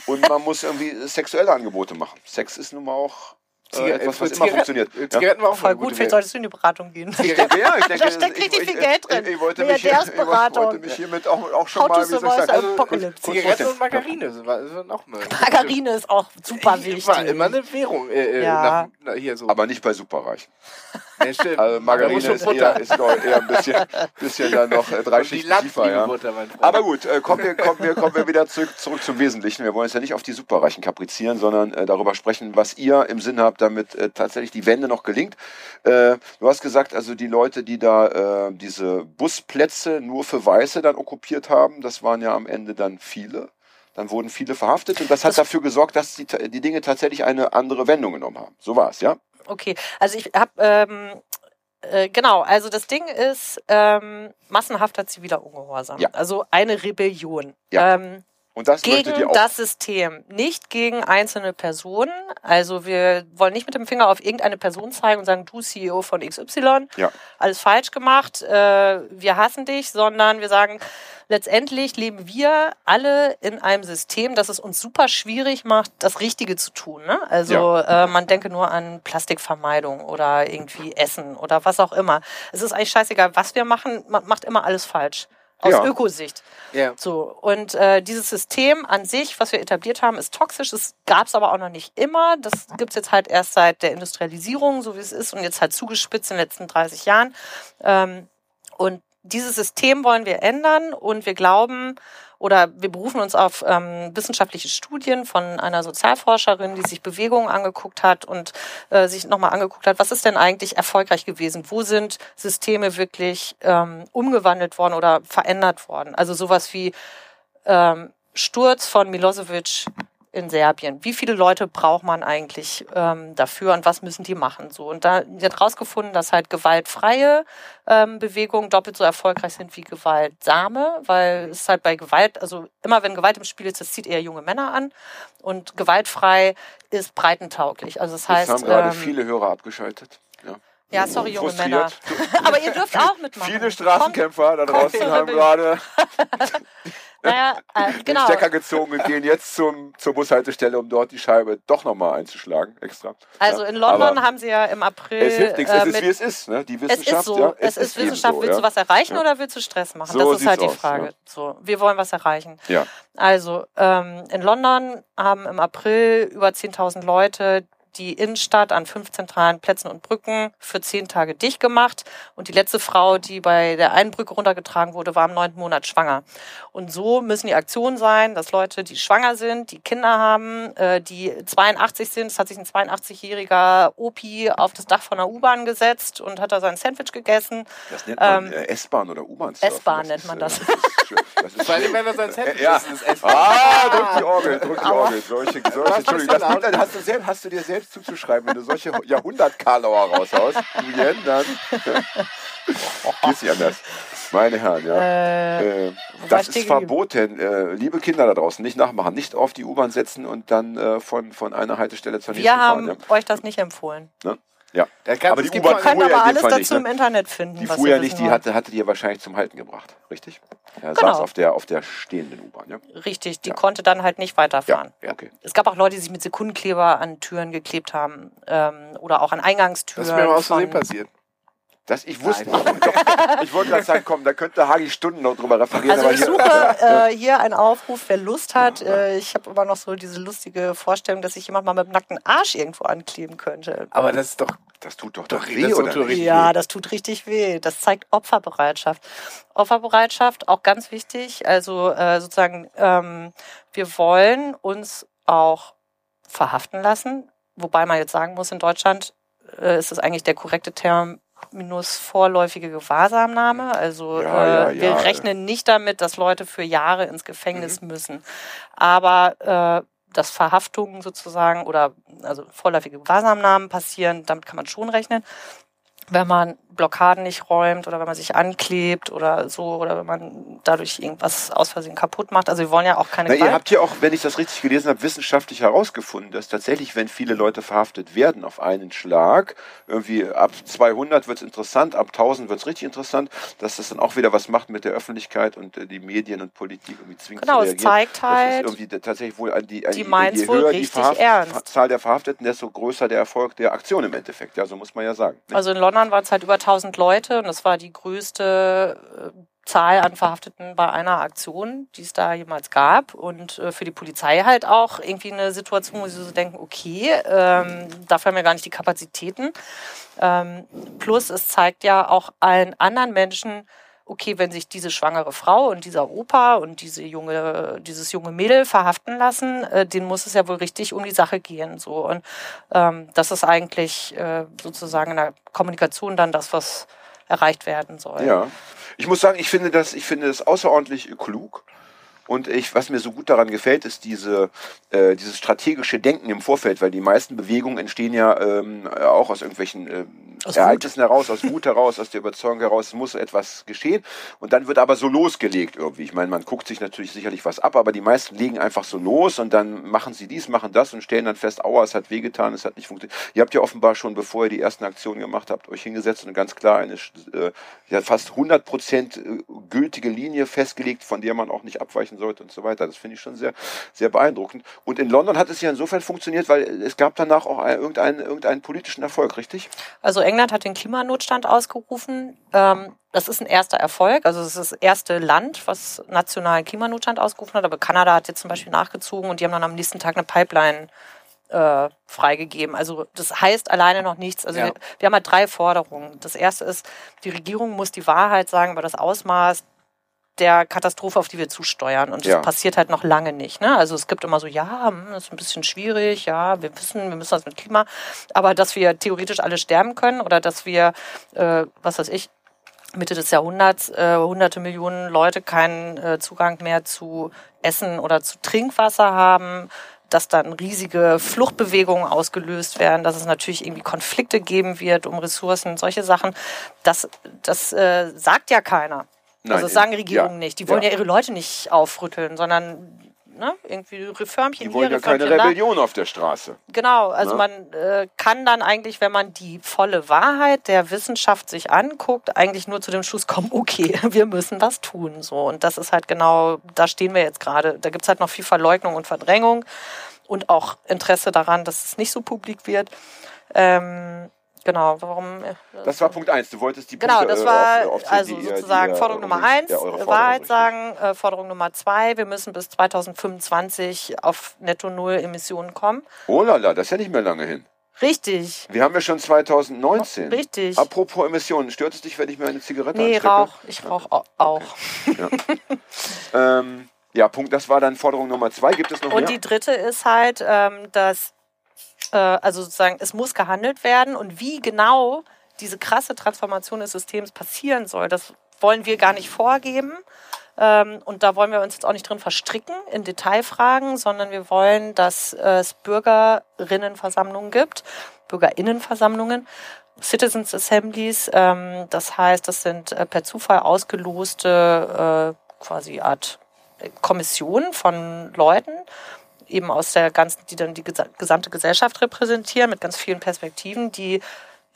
S2: Und man muss irgendwie sexuelle Angebote machen. Sex ist nun mal auch äh,
S3: Ziga-
S2: etwas, was immer
S3: Zigaretten-
S2: funktioniert. Ja.
S3: Zigaretten war auch
S4: Voll gut, vielleicht solltest du in die Beratung gehen.
S2: Ich denke, ja, ich *laughs* denke,
S4: Da steckt richtig viel Geld drin.
S2: Ich, ich, wollte mich, ich
S4: Milliardärsberatung.
S2: wollte mich hiermit auch, auch schon
S4: How to
S2: mal, ich
S4: survive apocalypse.
S2: kurz
S3: Zigaretten und Margarine sind, auch mal.
S4: Margarine ist auch super
S3: Ich-
S4: wichtig.
S3: War immer eine Währung. Äh, äh,
S4: Ja.
S3: nach, na, hier so.
S2: Aber nicht bei Superreichen. *laughs*
S3: Ja, stimmt.
S2: Also Margarine ist eher, ist eher ein bisschen, *laughs* bisschen dann noch äh, drei Schichten tiefer. Ja.
S3: Butter.
S2: Aber gut, äh, kommen, wir, kommen, wir, kommen wir wieder zurück, zurück zum Wesentlichen. Wir wollen uns ja nicht auf die Superreichen kaprizieren, sondern äh, darüber sprechen, was ihr im Sinn habt, damit äh, tatsächlich die Wende noch gelingt. Äh, du hast gesagt, also die Leute, die da äh, diese Busplätze nur für Weiße dann okkupiert haben, das waren ja am Ende dann viele. Dann wurden viele verhaftet und das hat
S4: Das-
S2: dafür gesorgt, dass die, die Dinge tatsächlich eine andere Wendung genommen haben. So war es, ja?
S4: Okay, also ich habe ähm, äh, genau, also das Ding ist ähm, massenhafter ziviler Ungehorsam.
S2: Ja.
S4: Also eine Rebellion.
S2: Ja.
S4: Ähm,
S2: Und das möchtet ihr
S4: gegen
S2: auch.
S4: das System, nicht gegen einzelne Personen. Also wir wollen nicht mit dem Finger auf irgendeine Person zeigen und sagen, du CEO von XY,
S2: Ja.
S4: alles falsch gemacht, äh, wir hassen dich, sondern wir sagen, letztendlich leben wir alle in einem System, das es uns super schwierig macht, das Richtige zu tun. Ne? Also äh, man denke nur an Plastikvermeidung oder irgendwie Essen oder was auch immer. Es ist eigentlich scheißegal, was wir machen, man macht immer alles falsch. Aus
S2: Ja.
S4: Ökosicht.
S3: Ja.
S4: So, und äh, dieses System an sich, was wir etabliert haben, ist toxisch. Es gab es aber auch noch nicht immer. Das gibt's jetzt halt erst seit der Industrialisierung, so wie es ist, und jetzt halt zugespitzt in den letzten 30 Jahren. Ähm, und dieses System wollen wir ändern und wir glauben oder wir berufen uns auf ähm, wissenschaftliche Studien von einer Sozialforscherin, die sich Bewegungen angeguckt hat und äh, sich nochmal angeguckt hat, was ist denn eigentlich erfolgreich gewesen? Wo sind Systeme wirklich ähm, umgewandelt worden oder verändert worden? Also sowas wie ähm, Sturz von Milosevic in Serbien. Wie viele Leute braucht man eigentlich ähm, dafür und was müssen die machen? So und da wird rausgefunden, dass halt gewaltfreie ähm, Bewegungen doppelt so erfolgreich sind wie gewaltsame, weil es halt bei Gewalt, also immer wenn Gewalt im Spiel ist, das zieht eher junge Männer an und gewaltfrei ist breitentauglich. Also das heißt,
S2: haben gerade
S4: ähm,
S2: viele Hörer abgeschaltet. Ja.
S4: Ja, sorry, junge. Männer. *laughs* Aber ihr dürft auch mitmachen.
S2: Viele Straßenkämpfer da draußen haben gerade *laughs*
S4: Naja, äh,
S2: den
S4: genau.
S2: Stecker gezogen und gehen jetzt zum, zur Bushaltestelle, um dort die Scheibe doch nochmal einzuschlagen, extra.
S4: Also in London
S2: aber
S4: haben sie ja im April.
S2: Es hilft nichts,
S4: äh,
S2: es ist
S4: mit-
S2: wie es ist, ne? Die
S4: es
S2: Wissenschaft,
S4: ist so,
S2: ja.
S4: es, ist
S2: eben
S4: Wissenschaft.
S2: so,
S4: willst du was erreichen
S2: Ja.
S4: oder willst du Stress machen?
S2: So
S4: das ist halt die
S2: sieht's aus,
S4: Frage.
S2: ja.
S4: So, wir wollen was erreichen.
S2: Ja.
S4: Also ähm, in London haben im April über 10.000 Leute die Innenstadt an fünf zentralen Plätzen und Brücken für zehn Tage dicht gemacht. Und die letzte Frau, die bei der einen Brücke runtergetragen wurde, war im neunten Monat schwanger. Und so müssen die Aktionen sein, dass Leute, die schwanger sind, die Kinder haben, äh, die 82 sind, es hat sich ein 82-jähriger Opi auf das Dach von einer U-Bahn gesetzt und hat da sein Sandwich gegessen.
S2: Das nennt man
S4: Ähm,
S2: äh, S-Bahn oder U-Bahn.
S4: S-Bahn nennt
S2: ist,
S4: man
S2: äh,
S4: das.
S2: ist, das ist
S3: Vor allem, *laughs* wenn er sein Sandwich
S2: Ja.
S3: isst, ist es
S2: Ah, drück die Orgel, drück die. Orgel. Solche, solche, Entschuldigung, das, das hast, du selbst, hast du dir selbst zuzuschreiben, wenn du solche Jahrhundert-Karlauer raushaust. Jen, dann *laughs* geht's nicht anders. Meine Herren, ja.
S4: Äh,
S2: Äh, das ist verboten. Äh, liebe Kinder da draußen, nicht nachmachen. Nicht auf die U-Bahn setzen und dann äh, von, von einer Haltestelle zur nächsten
S4: wir haben
S2: fahren.
S4: euch das nicht empfohlen.
S2: Ja. Ja.
S3: Gab's-
S2: Aber die U-Bahn ja
S4: aber
S2: dem
S4: alles dazu
S2: nicht, ne?
S4: im Internet finden.
S2: Die fuhr ja nicht, die hatte, hatte die ja wahrscheinlich zum Halten gebracht, richtig? Er
S4: Genau.
S2: saß auf der, auf der stehenden U-Bahn, ja?
S4: Richtig, die
S2: Ja.
S4: konnte dann halt nicht weiterfahren.
S2: Ja, okay.
S4: Es gab auch Leute, die sich mit Sekundenkleber an Türen geklebt haben ähm, oder auch an Eingangstüren.
S3: Das ist mir mal aus Versehen passiert.
S2: Das, ich wusste, doch, ich wollte gerade sagen, komm, da könnte Hagi Stunden noch drüber referieren.
S4: Also
S2: aber
S4: ich
S2: hier-
S4: suche äh, hier einen Aufruf, wer Lust hat. Äh, ich habe immer noch so diese lustige Vorstellung, dass sich jemand mal mit dem nackten Arsch irgendwo ankleben könnte.
S3: Aber das ist doch.
S2: Das tut doch,
S3: Doch, das
S2: weh,
S3: tut
S2: oder nicht?
S3: richtig
S4: Ja,
S3: weh.
S4: das tut richtig weh. Das zeigt Opferbereitschaft. Opferbereitschaft, auch ganz wichtig. Also äh, sozusagen, ähm, wir wollen uns auch verhaften lassen. Wobei man jetzt sagen muss, in Deutschland äh, ist es eigentlich der korrekte Terminus vorläufige Gewahrsamnahme. Also
S2: Ja, ja,
S4: äh, wir
S2: ja.
S4: rechnen nicht damit, dass Leute für Jahre ins Gefängnis müssen. Aber äh, dass Verhaftungen sozusagen oder also vorläufige Gewahrsamnahmen passieren, damit kann man schon rechnen. Wenn man Blockaden nicht räumt oder wenn man sich anklebt oder so oder wenn man dadurch irgendwas aus Versehen kaputt macht. Also wir wollen ja auch keine
S2: Na, ihr habt ja auch, wenn ich das richtig gelesen habe, wissenschaftlich herausgefunden, dass tatsächlich, wenn viele Leute verhaftet werden auf einen Schlag, irgendwie ab 200 wird es interessant, ab 1000 wird es richtig interessant, dass das dann auch wieder was macht mit der Öffentlichkeit und äh, die Medien und Politik irgendwie zwingt
S4: Genau,
S2: zu
S4: es
S2: reagieren.
S4: zeigt
S2: Das ist
S4: halt,
S2: irgendwie tatsächlich wohl an die, an
S4: die
S2: je
S4: meint's wohl
S2: höher die Verhaft-
S4: ernst.
S2: Zahl der Verhafteten, desto größer der Erfolg der Aktion im Endeffekt. Ja, so muss man ja sagen. nicht?
S4: also in London waren es halt über 1000 Leute und das war die größte äh, Zahl an Verhafteten bei einer Aktion, die es da jemals gab. Und äh, für die Polizei halt auch irgendwie eine Situation, wo sie so denken, okay, ähm, dafür haben wir gar nicht die Kapazitäten. Ähm, plus es zeigt ja auch allen anderen Menschen, okay, wenn sich diese schwangere Frau und dieser Opa und diese junge, dieses junge Mädel verhaften lassen, äh, denen muss es ja wohl richtig um die Sache gehen. So. Und ähm, das ist eigentlich äh, sozusagen in der Kommunikation dann das, was erreicht werden soll.
S2: Ja. Ich muss sagen, ich finde das, ich finde das außerordentlich klug. Und ich, was mir so gut daran gefällt, ist diese, äh, dieses strategische Denken im Vorfeld, weil die meisten Bewegungen entstehen ja ähm, auch aus irgendwelchen ähm,
S4: Aus
S2: Ereignissen heraus, aus Wut heraus, aus der Überzeugung heraus, es muss etwas geschehen. Und dann wird aber so losgelegt irgendwie. Ich meine, man guckt sich natürlich sicherlich was ab, aber die meisten legen einfach so los und dann machen sie dies, machen das und stellen dann fest, aua, es hat wehgetan, es hat nicht funktioniert. Ihr habt ja offenbar schon, bevor ihr die ersten Aktionen gemacht habt, euch hingesetzt und ganz klar eine äh, fast 100 Prozent äh, gültige Linie festgelegt, von der man auch nicht abweichen sollte und so weiter. Das finde ich schon sehr, sehr beeindruckend. Und in London hat es ja insofern funktioniert, weil es gab danach auch ein- irgendeinen, irgendeinen politischen Erfolg, richtig?
S4: Also England hat den Klimanotstand ausgerufen. Ähm, das ist ein erster Erfolg. Also es ist das erste Land, was nationalen Klimanotstand ausgerufen hat. Aber Kanada hat jetzt zum Beispiel nachgezogen und die haben dann am nächsten Tag eine Pipeline äh, freigegeben. Also das heißt alleine noch nichts. Also
S3: Ja.
S4: wir, wir haben halt drei Forderungen. Das erste ist, die Regierung muss die Wahrheit sagen über das Ausmaß der Katastrophe, auf die wir zusteuern. Und das
S2: Ja.
S4: passiert halt noch lange nicht. Ne? Also es gibt immer so, ja, hm, das ist ein bisschen schwierig, ja, wir wissen, wir müssen das mit Klima, aber dass wir theoretisch alle sterben können oder dass wir, äh, was weiß ich, Mitte des Jahrhunderts äh, hunderte Millionen Leute keinen äh, Zugang mehr zu Essen oder zu Trinkwasser haben, dass dann riesige Fluchtbewegungen ausgelöst werden, dass es natürlich irgendwie Konflikte geben wird um Ressourcen, solche Sachen. Das, das äh, sagt ja keiner.
S2: Nein,
S4: also das sagen Regierungen
S2: ja,
S4: nicht. Die wollen ja.
S2: ja.
S4: ihre Leute nicht aufrütteln, sondern ne, irgendwie Reformchen
S2: Die wollen
S4: hier,
S2: ja keine
S4: Reformchen da.
S2: Rebellion auf der Straße.
S4: Genau, also
S2: Ne?
S4: man äh, kann dann eigentlich, wenn man die volle Wahrheit der Wissenschaft sich anguckt, eigentlich nur zu dem Schluss kommen, okay, *laughs* wir müssen was tun. So. Und das ist halt genau, da stehen wir jetzt gerade. Da gibt's halt noch viel Verleugnung und Verdrängung und auch Interesse daran, dass es nicht so publik wird. Ähm, genau, warum? äh,
S2: Das war Punkt eins. Du wolltest die
S4: Genau,
S2: Punkte
S4: das
S2: äh,
S4: war
S2: auf- aufzählen,
S4: also
S2: die ihr-
S4: sozusagen
S2: die
S4: Forderung Nummer
S2: euch-
S4: eins,
S2: ja, eure Forderung,
S4: Wahrheit
S2: richtig.
S4: sagen, äh, Forderung Nummer zwei, wir müssen bis 2025 auf Netto Null Emissionen kommen.
S2: Oh lala, das ist ja nicht mehr lange hin.
S4: Richtig,
S2: Wir haben ja schon 2019.
S4: richtig.
S2: Apropos Emissionen, stört es dich, wenn ich mir eine Zigarette
S4: Nee,
S2: anstecke?
S4: Rauch. Ich rauche au- auch. *laughs*
S2: Ähm, ja, Punkt, das war dann Forderung Nummer zwei. Gibt es noch
S4: Und
S2: mehr?
S4: die dritte ist halt, ähm, dass, äh, also sozusagen, es muss gehandelt werden und wie genau diese krasse Transformation des Systems passieren soll, das wollen wir gar nicht vorgeben. Ähm, und da wollen wir uns jetzt auch nicht drin verstricken in Detailfragen, sondern wir wollen, dass es Bürgerinnenversammlungen gibt, Bürgerinnenversammlungen, Citizens Assemblies. Ähm, das heißt, das sind äh, per Zufall ausgeloste äh, quasi Art Kommissionen von Leuten, eben aus der ganzen, die dann die gesa- gesamte Gesellschaft repräsentieren, mit ganz vielen Perspektiven, die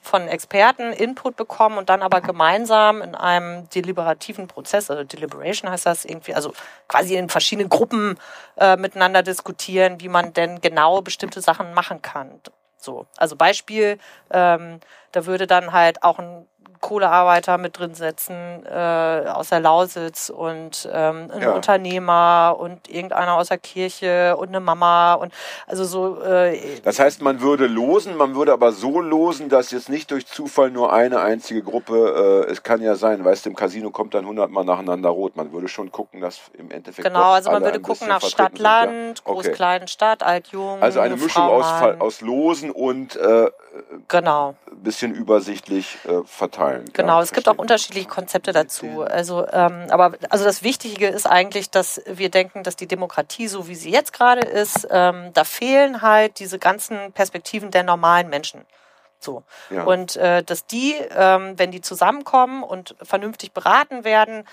S4: von Experten Input bekommen und dann aber gemeinsam in einem deliberativen Prozess, also Deliberation heißt das irgendwie, also quasi in verschiedenen Gruppen äh, miteinander diskutieren, wie man denn genau bestimmte Sachen machen kann. So, also Beispiel, ähm, da würde dann halt auch ein Kohlearbeiter mit drin sitzen äh, aus der Lausitz und ähm, ein
S2: Ja.
S4: Unternehmer und irgendeiner aus der Kirche und eine Mama und also so äh,
S2: Das heißt, man würde losen, man würde aber so losen, dass jetzt nicht durch Zufall nur eine einzige Gruppe, äh, es kann ja sein, weißt du, im Casino kommt dann hundertmal nacheinander rot. Man würde schon gucken, dass im Endeffekt.
S4: Genau, also man würde gucken nach Stadt,
S2: sind, ja.
S4: Land, Groß,
S2: Okay.
S4: Klein, Stadt, Alt, Jung.
S2: Also eine Mischung aus, aus Losen und äh,
S4: Genau,
S2: bisschen übersichtlich äh, verteilen.
S4: genau.
S2: Ja,
S4: es gibt auch
S2: verstehe.
S4: unterschiedliche Konzepte dazu. Also, ähm, aber also das Wichtige ist eigentlich, dass wir denken, dass die Demokratie, so wie sie jetzt gerade ist, ähm, da fehlen halt diese ganzen Perspektiven der normalen Menschen. So.
S2: Ja.
S4: Und äh, dass die, ähm, wenn die zusammenkommen und vernünftig beraten werden,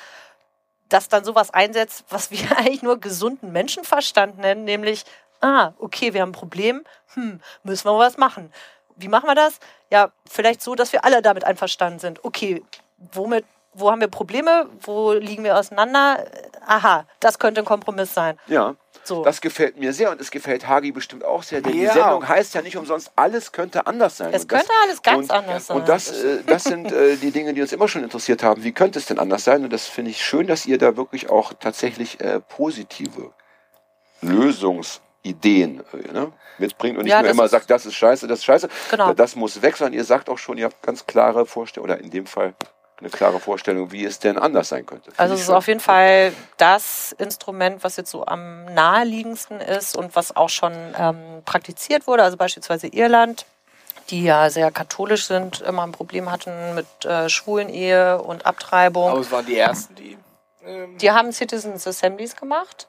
S4: dass dann sowas einsetzt, was wir *laughs* eigentlich nur gesunden Menschenverstand nennen, nämlich, ah, okay, wir haben ein Problem, hm, müssen wir was machen. Wie machen wir das? Ja, vielleicht so, dass wir alle damit einverstanden sind. Okay, womit, wo haben wir Probleme? Wo liegen wir auseinander? Aha, das könnte ein Kompromiss sein.
S2: Ja,
S4: So.
S2: das gefällt mir sehr und es gefällt Hagi bestimmt auch sehr, denn
S3: Ja.
S2: die Sendung heißt ja nicht umsonst, alles könnte anders sein.
S4: es
S2: das-
S4: könnte alles ganz
S2: und,
S4: anders sein.
S2: Und das, äh, das sind äh, die Dinge, die uns immer schon interessiert haben. Wie könnte es denn anders sein? Und das finde ich schön, dass ihr da wirklich auch tatsächlich äh, positive Lösungsideen äh, ne, mitbringt und nicht
S4: Ja,
S2: nur immer sagt, das ist scheiße, das ist scheiße,
S4: Genau.
S2: das muss weg, sondern ihr sagt auch schon, ihr habt ganz klare Vorstellungen, oder in dem Fall eine klare Vorstellung, wie es denn anders sein könnte.
S4: Also es ist auf jeden Fall das Instrument, was jetzt so am naheliegendsten ist und was auch schon ähm, praktiziert wurde. Also beispielsweise Irland, die ja sehr katholisch sind, immer ein Problem hatten mit äh, Schwulenehe und Abtreibung.
S3: Aber es waren die ersten, die. Ähm,
S4: Die haben Citizens Assemblies gemacht.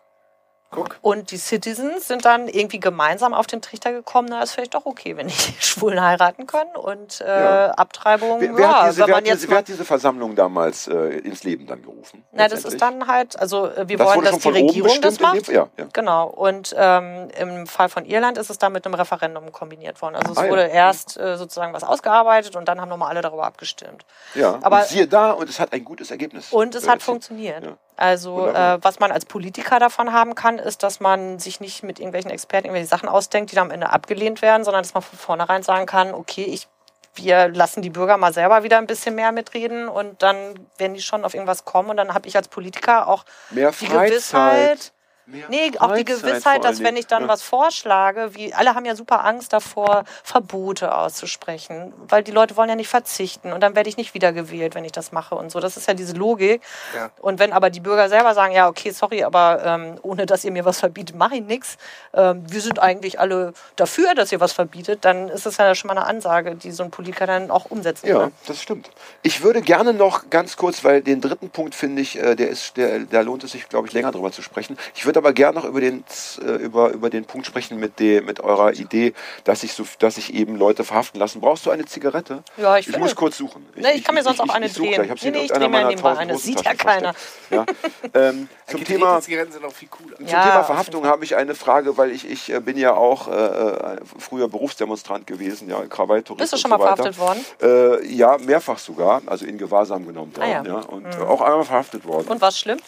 S3: Guck.
S4: Und die Citizens sind dann irgendwie gemeinsam auf den Trichter gekommen, na, ist vielleicht doch okay, wenn die *laughs* Schwulen heiraten können und äh,
S2: Ja.
S4: Abtreibung,
S2: Wer, wer,
S4: ja,
S2: hat diese,
S4: wenn
S2: wer,
S4: man
S2: hat
S4: jetzt
S2: diese, wer hat diese Versammlung damals äh, ins Leben dann gerufen?
S4: na, das ist dann halt, also äh, wir
S2: das
S4: wollen, dass die Regierung das macht.
S2: dem- Ja.
S4: Genau. Und ähm, im Fall von Irland ist es dann mit einem Referendum kombiniert worden. Also es
S2: Ah,
S4: wurde erst äh, sozusagen was ausgearbeitet und dann haben nochmal alle darüber abgestimmt.
S2: ja.
S4: Aber-
S2: und siehe da, und es hat ein gutes Ergebnis.
S4: Und es hat funktioniert. Also äh, was man als Politiker davon haben kann, ist, dass man sich nicht mit irgendwelchen Experten irgendwelche Sachen ausdenkt, die dann am Ende abgelehnt werden, sondern dass man von vornherein sagen kann, okay, ich wir lassen die Bürger mal selber wieder ein bisschen mehr mitreden und dann werden die schon auf irgendwas kommen und dann habe ich als Politiker auch
S2: Mehr
S4: die
S2: Freizeit.
S4: Gewissheit,
S2: Mehr
S4: Nee, auch die Gewissheit, dass wenn ich dann
S2: Dingen.
S4: was vorschlage, wie alle haben ja super Angst davor, Verbote auszusprechen, weil die Leute wollen ja nicht verzichten und dann werde ich nicht wiedergewählt, wenn ich das mache und so. Das ist ja diese Logik.
S3: Ja.
S4: Und wenn aber die Bürger selber sagen, ja, okay, sorry, aber ähm, ohne dass ihr mir was verbietet, mache ich nichts. Ähm, wir sind eigentlich alle dafür, dass ihr was verbietet, dann ist das ja schon mal eine Ansage, die so ein Politiker dann auch umsetzen
S2: Ja,
S4: kann.
S2: das stimmt. Ich würde gerne noch ganz kurz, weil den dritten Punkt finde ich, äh, der ist, der, da lohnt es sich, glaube ich, länger drüber zu sprechen. Ich würde aber gerne noch über den, äh, über, über den Punkt sprechen mit, de, mit eurer Idee, dass ich, so, dass ich eben Leute verhaften lassen. Brauchst du eine Zigarette?
S4: Ja, ich
S2: Ich muss kurz suchen.
S4: Nee, ich kann mir sonst auch eine
S2: ich
S4: drehen.
S2: Ich habe sie
S4: Nee, nee,
S2: in
S4: ich drehe mir
S2: meiner
S4: nebenbei eine. Sieht ja
S2: versteckt. Ja. *laughs* ähm, zum Thema
S3: Zigaretten sind auch viel cooler.
S2: zum
S4: Ja,
S2: Thema Verhaftung habe ich eine Frage, weil ich, ich äh, bin ja auch äh, äh, früher Berufsdemonstrant gewesen, ja, Krawalltourist
S4: Bist du schon
S2: so
S4: mal verhaftet worden?
S2: Äh, ja, mehrfach sogar, also in Gewahrsam genommen worden,
S4: Ah, ja.
S2: ja. und äh, auch einmal verhaftet worden.
S4: Und was schlimm?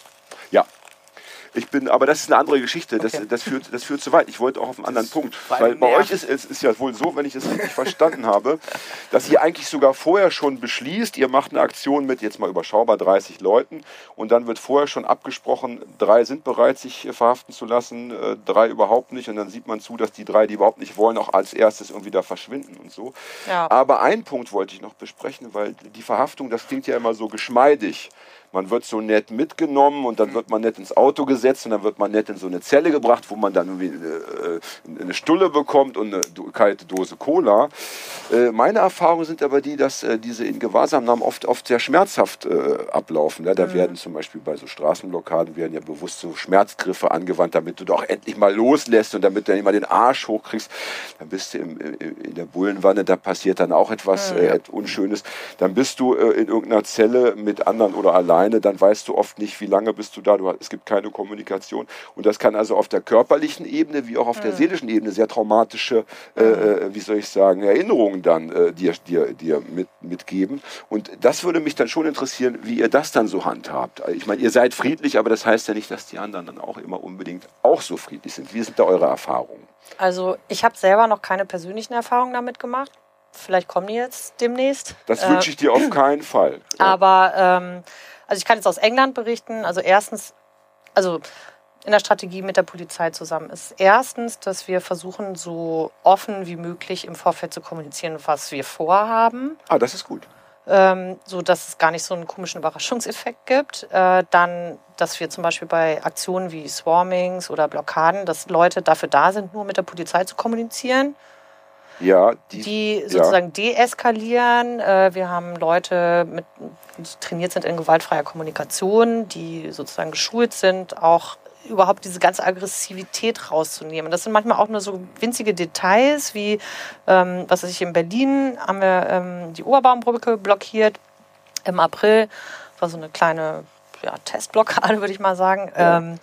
S2: Ja. Ich bin, aber das ist eine andere Geschichte. Das,
S4: Okay.
S2: das, führt, das führt zu weit. Ich wollte auch auf einen anderen Punkt. Weil bei euch ist es ist ja wohl so, wenn ich es richtig verstanden habe, dass ihr eigentlich sogar vorher schon beschließt, ihr macht eine Aktion mit jetzt mal überschaubar 30 Leuten und dann wird vorher schon abgesprochen, drei sind bereit, sich verhaften zu lassen, äh, drei überhaupt nicht und dann sieht man zu, dass die drei, die überhaupt nicht wollen, auch als erstes irgendwie da verschwinden und so.
S4: Ja.
S2: Aber einen Punkt wollte ich noch besprechen, weil die Verhaftung, das klingt ja immer so geschmeidig. Man wird so nett mitgenommen und dann wird man nett ins Auto gesetzt und dann wird man nett in so eine Zelle gebracht, wo man dann irgendwie äh, eine Stulle bekommt und eine kalte Dose Cola. Äh, meine Erfahrungen sind aber die, dass äh, diese in Gewahrsamnahmen oft, oft sehr schmerzhaft äh, ablaufen. Ja, da werden zum Beispiel bei so Straßenblockaden werden ja bewusst so Schmerzgriffe angewandt, damit du doch endlich mal loslässt und damit du nicht mal den Arsch hochkriegst. Dann bist du im, in der Bullenwanne, da passiert dann auch etwas äh, Unschönes. Dann bist du äh, in irgendeiner Zelle mit anderen oder alleine, dann weißt du oft nicht, wie lange bist du da. Du, es gibt keine Kommunikation. Und das kann also auf der körperlichen Ebene wie auch auf der seelischen Ebene sehr traumatische, äh, äh, wie soll ich sagen, Erinnerungen dann äh, dir, dir, dir mit, mitgeben. Und das würde mich dann schon interessieren, wie ihr das dann so handhabt. Ich meine, ihr seid friedlich, aber das heißt ja nicht, dass die anderen dann auch immer unbedingt auch so friedlich sind. Wie sind da eure Erfahrungen?
S4: Also ich habe selber noch keine persönlichen Erfahrungen damit gemacht. Vielleicht kommen die jetzt demnächst.
S2: Das
S4: Äh,
S2: wünsche ich dir auf keinen Fall. *clears throat*
S4: Aber ähm, also ich kann jetzt aus England berichten. Also erstens, also in der Strategie mit der Polizei zusammen ist erstens, dass wir versuchen, so offen wie möglich im Vorfeld zu kommunizieren, was wir vorhaben,
S2: Ah, das ist gut.
S4: ähm, so dass es gar nicht so einen komischen Überraschungseffekt gibt. Äh, dann, dass wir zum Beispiel bei Aktionen wie Swarmings oder Blockaden, dass Leute dafür da sind, nur mit der Polizei zu kommunizieren
S2: Ja, die,
S4: die sozusagen deeskalieren. Äh, wir haben Leute, mit, die trainiert sind in gewaltfreier Kommunikation, die sozusagen geschult sind, auch überhaupt diese ganze Aggressivität rauszunehmen. Das sind manchmal auch nur so winzige Details, wie, ähm, was weiß ich, in Berlin haben wir ähm, die Oberbaumbrücke blockiert im April. War so eine kleine ja, Testblockade, *laughs* würde ich mal sagen. Ähm,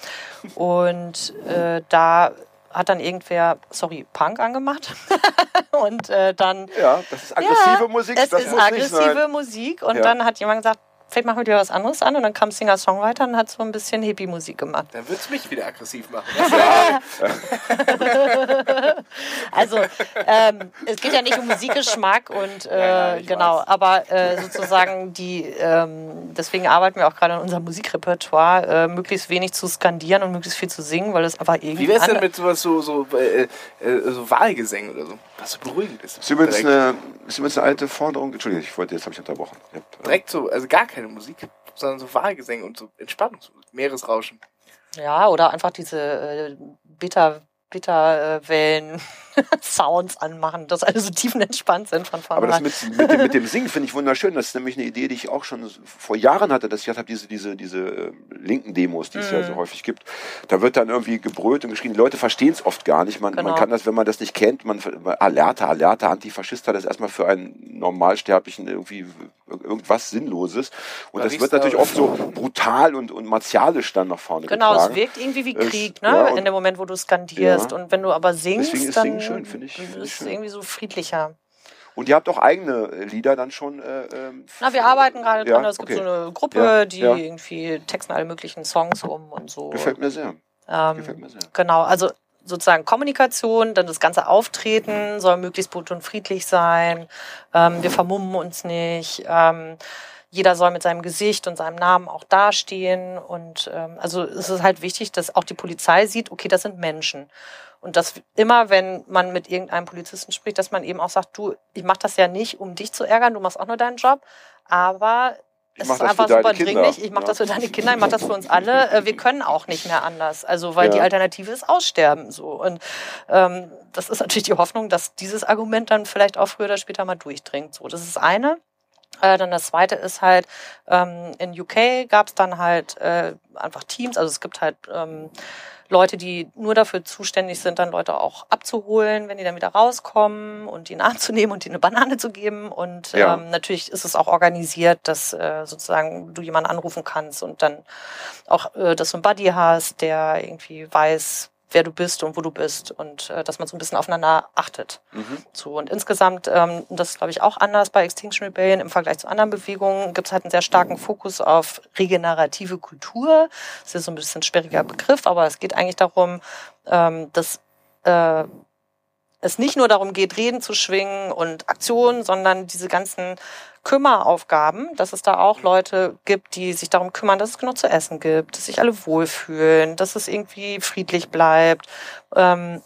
S4: und äh, da hat dann irgendwer, sorry, Punk angemacht. *laughs* und äh, dann.
S2: ja, das ist aggressive
S4: ja,
S2: Musik.
S4: Es
S2: das
S4: ist aggressive. Musik. Und
S2: Ja.
S4: dann hat jemand gesagt, vielleicht machen wir dir was anderes an. Und dann kam Singer-Songwriter und hat so ein bisschen Hippie-Musik gemacht.
S3: Dann wird es mich wieder aggressiv machen. *laughs* *laughs*
S4: Also ähm, es geht ja nicht um Musikgeschmack und äh,
S3: Ja, ja,
S4: genau,
S3: weiß.
S4: aber äh, sozusagen die, ähm, deswegen arbeiten wir auch gerade an unserem Musikrepertoire, äh, möglichst wenig zu skandieren und möglichst viel zu singen, weil es einfach irgendwie.
S3: Wie wär's denn
S4: an-
S3: mit sowas so, so, äh, äh, so Wahlgesängen oder so? Was so beruhigend ist.
S2: Ist übrigens, eine, ist übrigens eine alte Forderung. Entschuldigung, ich wollte, jetzt habe ich unterbrochen. Ja.
S3: direkt so, also gar keine Musik, sondern so Wahlgesänge und so Entspannungsmusik, Meeresrauschen.
S4: Ja, oder einfach diese äh, bitter, bitter äh, *laughs* Sounds anmachen, dass alle so tiefenentspannt sind von
S2: Aber das
S4: vornherein.
S2: mit, mit, dem, mit dem Singen finde ich wunderschön. Das ist nämlich eine Idee, die ich auch schon vor Jahren hatte, dass ich habe diese, diese, diese äh, linken Demos, die es ja
S4: Mhm.
S2: so häufig gibt. Da wird dann irgendwie gebrüllt und geschrien. Die Leute verstehen es oft gar nicht. Man, man
S4: Genau.
S2: kann das, wenn man das nicht kennt, man Alerte, Alerte, Antifaschist hat das erstmal für einen Normalsterblichen irgendwie irgendwas Sinnloses. Und das wird natürlich oft so brutal und, und martialisch dann nach vorne
S4: Genau,
S2: getragen.
S4: es wirkt irgendwie wie Krieg, ne?
S2: ja,
S4: in dem Moment, wo du skandierst.
S2: Ja.
S4: Und wenn du aber singst,
S2: Deswegen ist
S4: dann
S2: Singen schön, finde ich- ich
S4: ist es
S2: schön.
S4: irgendwie so friedlicher.
S2: Und ihr habt auch eigene äh, Lieder dann schon. Äh, ähm,
S4: Na, wir arbeiten gerade
S2: Ja,
S4: dran. Es gibt
S2: okay.
S4: so eine Gruppe,
S2: Ja,
S4: die
S2: ja.
S4: irgendwie texten alle möglichen Songs um und so.
S2: Gefällt mir sehr.
S4: ähm,
S2: Gefällt mir sehr.
S4: Genau, also sozusagen Kommunikation, dann das ganze Auftreten soll möglichst bunt und friedlich sein. Ähm, wir vermummen uns nicht. Ähm, jeder soll mit seinem Gesicht und seinem Namen auch dastehen. Und ähm, also es ist halt wichtig, dass auch die Polizei sieht, okay, das sind Menschen. Und dass immer, wenn man mit irgendeinem Polizisten spricht, dass man eben auch sagt, du, ich mache das ja nicht, um dich zu ärgern, du machst auch nur deinen Job, aber es ist einfach super dringlich. Ich mache
S2: Ja.
S4: das für deine Kinder, ich mache das für uns alle. Äh, Wir können auch nicht mehr anders. Also, weil
S2: Ja.
S4: die Alternative ist Aussterben. So. Und ähm, das ist natürlich die Hoffnung, dass dieses Argument dann vielleicht auch früher oder später mal durchdringt. So, das ist das eine. Äh, dann das zweite ist halt, ähm, in UK gab es dann halt äh, einfach Teams, also es gibt halt ähm, Leute, die nur dafür zuständig sind, dann Leute auch abzuholen, wenn die dann wieder rauskommen und die in den Arm *laughs* zu nehmen und ihnen eine Banane zu geben. Und
S2: Ja.
S4: ähm, natürlich ist es auch organisiert, dass äh, sozusagen du jemanden anrufen kannst und dann auch, äh, dass du einen Buddy hast, der irgendwie weiß, wer du bist und wo du bist und äh, dass man so ein bisschen aufeinander achtet.
S2: Mhm.
S4: So, und insgesamt, ähm, das ist, glaube ich, auch anders bei Extinction Rebellion im Vergleich zu anderen Bewegungen, gibt es halt einen sehr starken Fokus auf regenerative Kultur. Das ist so ein bisschen ein sperriger Begriff, aber es geht eigentlich darum, ähm, dass äh, es nicht nur darum geht, Reden zu schwingen und Aktionen, sondern diese ganzen Kümmeraufgaben, dass es da auch Leute gibt, die sich darum kümmern, dass es genug zu essen gibt, dass sich alle wohlfühlen, dass es irgendwie friedlich bleibt. Ähm,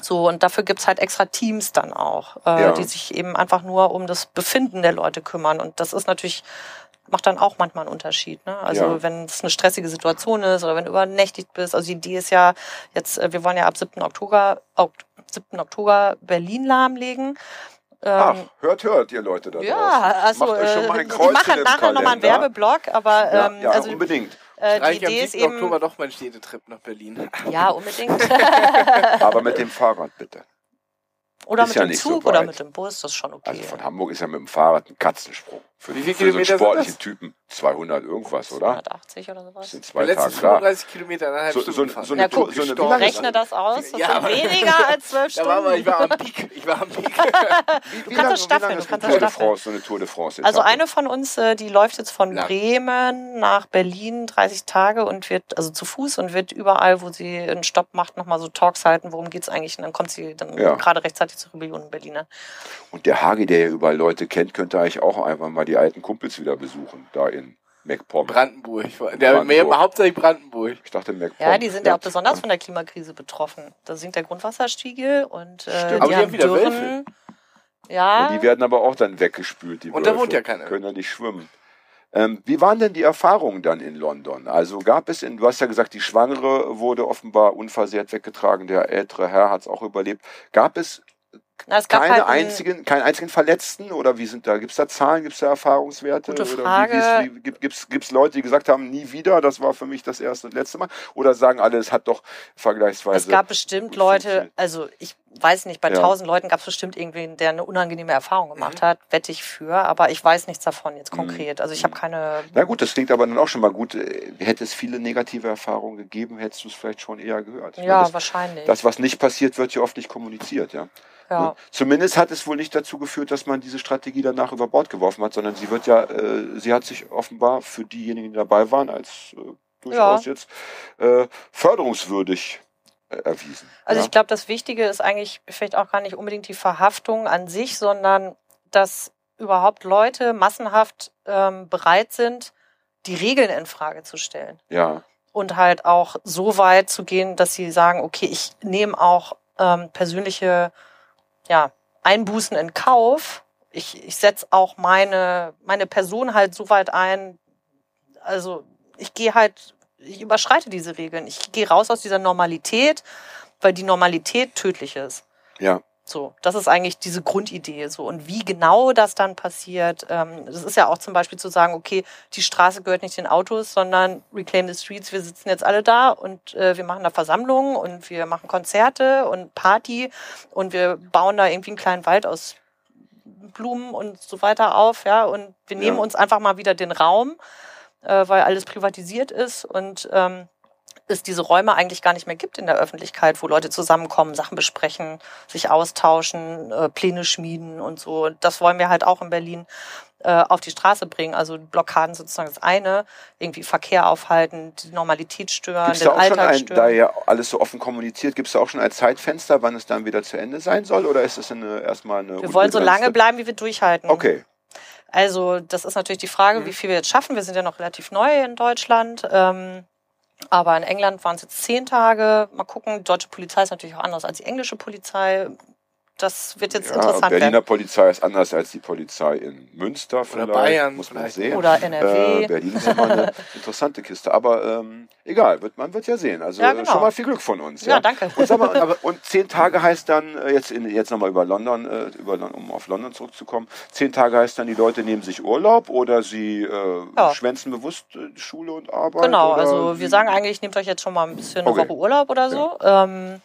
S4: so, und dafür gibt's halt extra Teams dann auch, äh,
S2: Ja.
S4: die sich eben einfach nur um das Befinden der Leute kümmern. Und das ist natürlich, macht dann auch manchmal einen Unterschied. Ne? Also
S2: Ja.
S4: wenn es eine stressige Situation ist oder wenn du übernächtigt bist. Also die Idee ist ja jetzt, äh, wir wollen ja ab 7. Oktober, Ok- 7. Oktober Berlin lahmlegen.
S2: Ach,
S4: Ähm,
S2: hört, hört, ihr Leute da
S4: ja,
S2: draußen.
S4: also
S2: Macht euch schon
S4: äh,
S2: mal ein
S4: die machen nachher nochmal einen. Werbeblock, aber
S2: Ja,
S4: ähm,
S2: ja
S4: also
S2: unbedingt.
S4: äh, die
S3: Reicht am
S4: Idee ist
S3: 7.
S4: eben
S3: Oktober doch mein Städtetrip nach Berlin. *laughs*
S4: ja unbedingt *laughs* *laughs*
S2: Aber mit dem Fahrrad bitte.
S4: oder
S2: Ist
S4: mit
S2: ja
S4: dem
S2: nicht so
S4: Zug oder mit dem Bus, das ist schon okay.
S2: Also von Hamburg ist ja mit dem Fahrrad ein Katzensprung. Für,
S3: Wie viele
S2: für so einen
S3: Kilometer sind
S2: sportlichen
S3: das?
S2: Typen 200 irgendwas, oder?
S4: 180 oder
S2: Das
S4: sowas.
S2: sind
S3: Die
S2: zwei
S3: letzten
S2: Tage da.
S3: 35 Kilometer, eineinhalb
S2: So-
S3: Stunden
S2: so-
S3: gefahren.
S2: so
S4: eine
S3: Ja,
S4: Tour-
S3: gut,
S2: so eine-
S4: Rechne das aus, das
S3: Ja,
S4: sind weniger als zwölf
S3: Da
S4: Stunden.
S3: war aber, ich war am Peak. Ich war am Peak. *laughs*
S2: Wie, wie
S4: kannst
S2: lange,
S4: das
S2: wie
S4: staffeln,
S2: lange
S4: du kannst
S2: Tour
S4: das
S2: de
S4: staffeln.
S2: France, so eine Tour de France?
S4: Also eine von uns, äh, die läuft jetzt von
S3: Lang.
S4: Bremen nach Berlin 30 Tage und wird, also zu Fuß und wird überall, wo sie einen Stopp macht, nochmal so Talks halten, worum geht's eigentlich. Und dann kommt sie dann
S2: Ja.
S4: gerade rechtzeitig zur Rebellion in Berlin.
S2: Und der Hagi, der ja überall Leute kennt, könnte eigentlich auch einfach mal die alten Kumpels wieder besuchen, da in MacPom.
S3: Brandenburg. Der
S2: Brandenburg.
S3: mehr hauptsächlich Brandenburg.
S2: Ich dachte MacPom.
S4: Ja, die sind ja auch besonders von der Klimakrise betroffen. Da sinkt der Grundwasserspiegel und äh,
S2: Stimmt.
S4: die
S3: Aber die
S4: haben
S3: wieder
S4: Dürren. Ja,
S2: Und die werden aber auch dann weggespült, die
S3: Und da
S2: Wölfe.
S3: wohnt ja keiner.
S2: Können ja nicht schwimmen. Ähm, wie waren denn die Erfahrungen dann in London? Also gab es in, du hast ja gesagt, die Schwangere wurde offenbar unversehrt weggetragen, der ältere Herr hat es auch überlebt. Gab es
S4: Na,
S2: keine
S4: halt
S2: einzigen, keinen einzigen Verletzten oder wie sind da, gibt es da Zahlen, gibt es da Erfahrungswerte?
S4: Gute
S2: oder
S4: Frage.
S2: Wie, wie, gibt es Leute, die gesagt haben, nie wieder, das war für mich das erste und letzte Mal? Oder sagen alle, es hat doch vergleichsweise.
S4: Es gab bestimmt Leute, also ich weiß nicht, bei
S2: Ja.
S4: tausend Leuten gab es bestimmt irgendwen, der eine unangenehme Erfahrung gemacht
S2: Mhm.
S4: hat, wette ich für, aber ich weiß nichts davon jetzt konkret. Also ich habe keine.
S2: Na gut, das klingt aber dann auch schon mal gut. Hätte es viele negative Erfahrungen gegeben, hättest du es vielleicht schon eher gehört. Ich
S4: Ja,
S2: meine, das,
S4: wahrscheinlich.
S2: das, was nicht passiert, wird ja oft nicht kommuniziert, ja.
S4: Ja.
S2: Ne? Zumindest hat es wohl nicht dazu geführt, dass man diese Strategie danach über Bord geworfen hat, sondern sie wird ja, äh, sie hat sich offenbar für diejenigen, die dabei waren, als äh, durchaus jetzt äh, förderungswürdig äh, erwiesen.
S4: Also
S2: ja?
S4: ich glaube, das Wichtige ist eigentlich vielleicht auch gar nicht unbedingt die Verhaftung an sich, sondern dass überhaupt Leute massenhaft ähm, bereit sind, die Regeln in Frage zu stellen.
S2: ja,
S4: und halt auch so weit zu gehen, dass sie sagen, okay, ich nehme auch ähm, persönliche ja, Einbußen in Kauf. Ich, ich setze auch meine, meine Person halt so weit ein. Also ich gehe halt, ich überschreite diese Regeln. Ich gehe raus aus dieser Normalität, weil die Normalität tödlich ist.
S2: ja,
S4: So, das ist eigentlich diese Grundidee. So und wie genau das dann passiert, ähm, das ist ja auch zum Beispiel zu sagen, okay, die Straße gehört nicht den Autos, sondern Reclaim the Streets. Wir sitzen jetzt alle da und äh, wir machen da Versammlungen und wir machen Konzerte und Party und wir bauen da irgendwie einen kleinen Wald aus Blumen und so weiter auf, ja. Und wir nehmen
S2: Ja.
S4: uns einfach mal wieder den Raum, äh, weil alles privatisiert ist und ähm, es diese Räume eigentlich gar nicht mehr gibt in der Öffentlichkeit, wo Leute zusammenkommen, Sachen besprechen, sich austauschen, äh, Pläne schmieden und so. Das wollen wir halt auch in Berlin äh, auf die Straße bringen. Also Blockaden sozusagen das eine, irgendwie Verkehr aufhalten, die Normalität stören,
S2: Gibt es
S4: den
S2: da auch schon
S4: Alltag
S2: ein,
S4: stören.
S2: da ja alles so offen kommuniziert, gibt es da auch schon ein Zeitfenster, wann es dann wieder zu Ende sein soll? Oder ist es eine, erstmal eine
S4: wir wollen so lange bleiben, wie wir durchhalten.
S2: Okay,
S4: Also das ist natürlich die Frage,
S2: Mhm.
S4: wie viel wir jetzt schaffen. Wir sind ja noch relativ neu in Deutschland. Ähm, aber in England waren es jetzt zehn Tage. Mal gucken, die deutsche Polizei ist natürlich auch anders als die englische Polizei. Das wird jetzt
S2: Ja,
S4: interessant
S2: Berliner
S4: werden.
S2: Polizei ist anders als die Polizei in Münster vielleicht.
S3: Bayern
S2: muss man
S3: vielleicht.
S2: sehen.
S4: Oder NRW.
S2: Äh, Berlin ist immer eine *laughs* interessante Kiste. Aber ähm, egal, wird, man wird ja sehen. Also
S4: Ja, genau.
S2: schon mal viel Glück von uns.
S4: Ja, danke.
S2: Und, sag mal, und, und zehn Tage heißt dann, äh, jetzt, in, jetzt nochmal über London, äh, über, um auf London zurückzukommen, zehn Tage heißt dann, die Leute nehmen sich Urlaub oder sie äh,
S4: Ja.
S2: schwänzen bewusst äh, Schule und Arbeit?
S4: Genau,
S2: oder
S4: also wir sagen eigentlich, nehmt euch jetzt schon mal ein bisschen eine
S2: Okay.
S4: Woche Urlaub oder so. Ähm,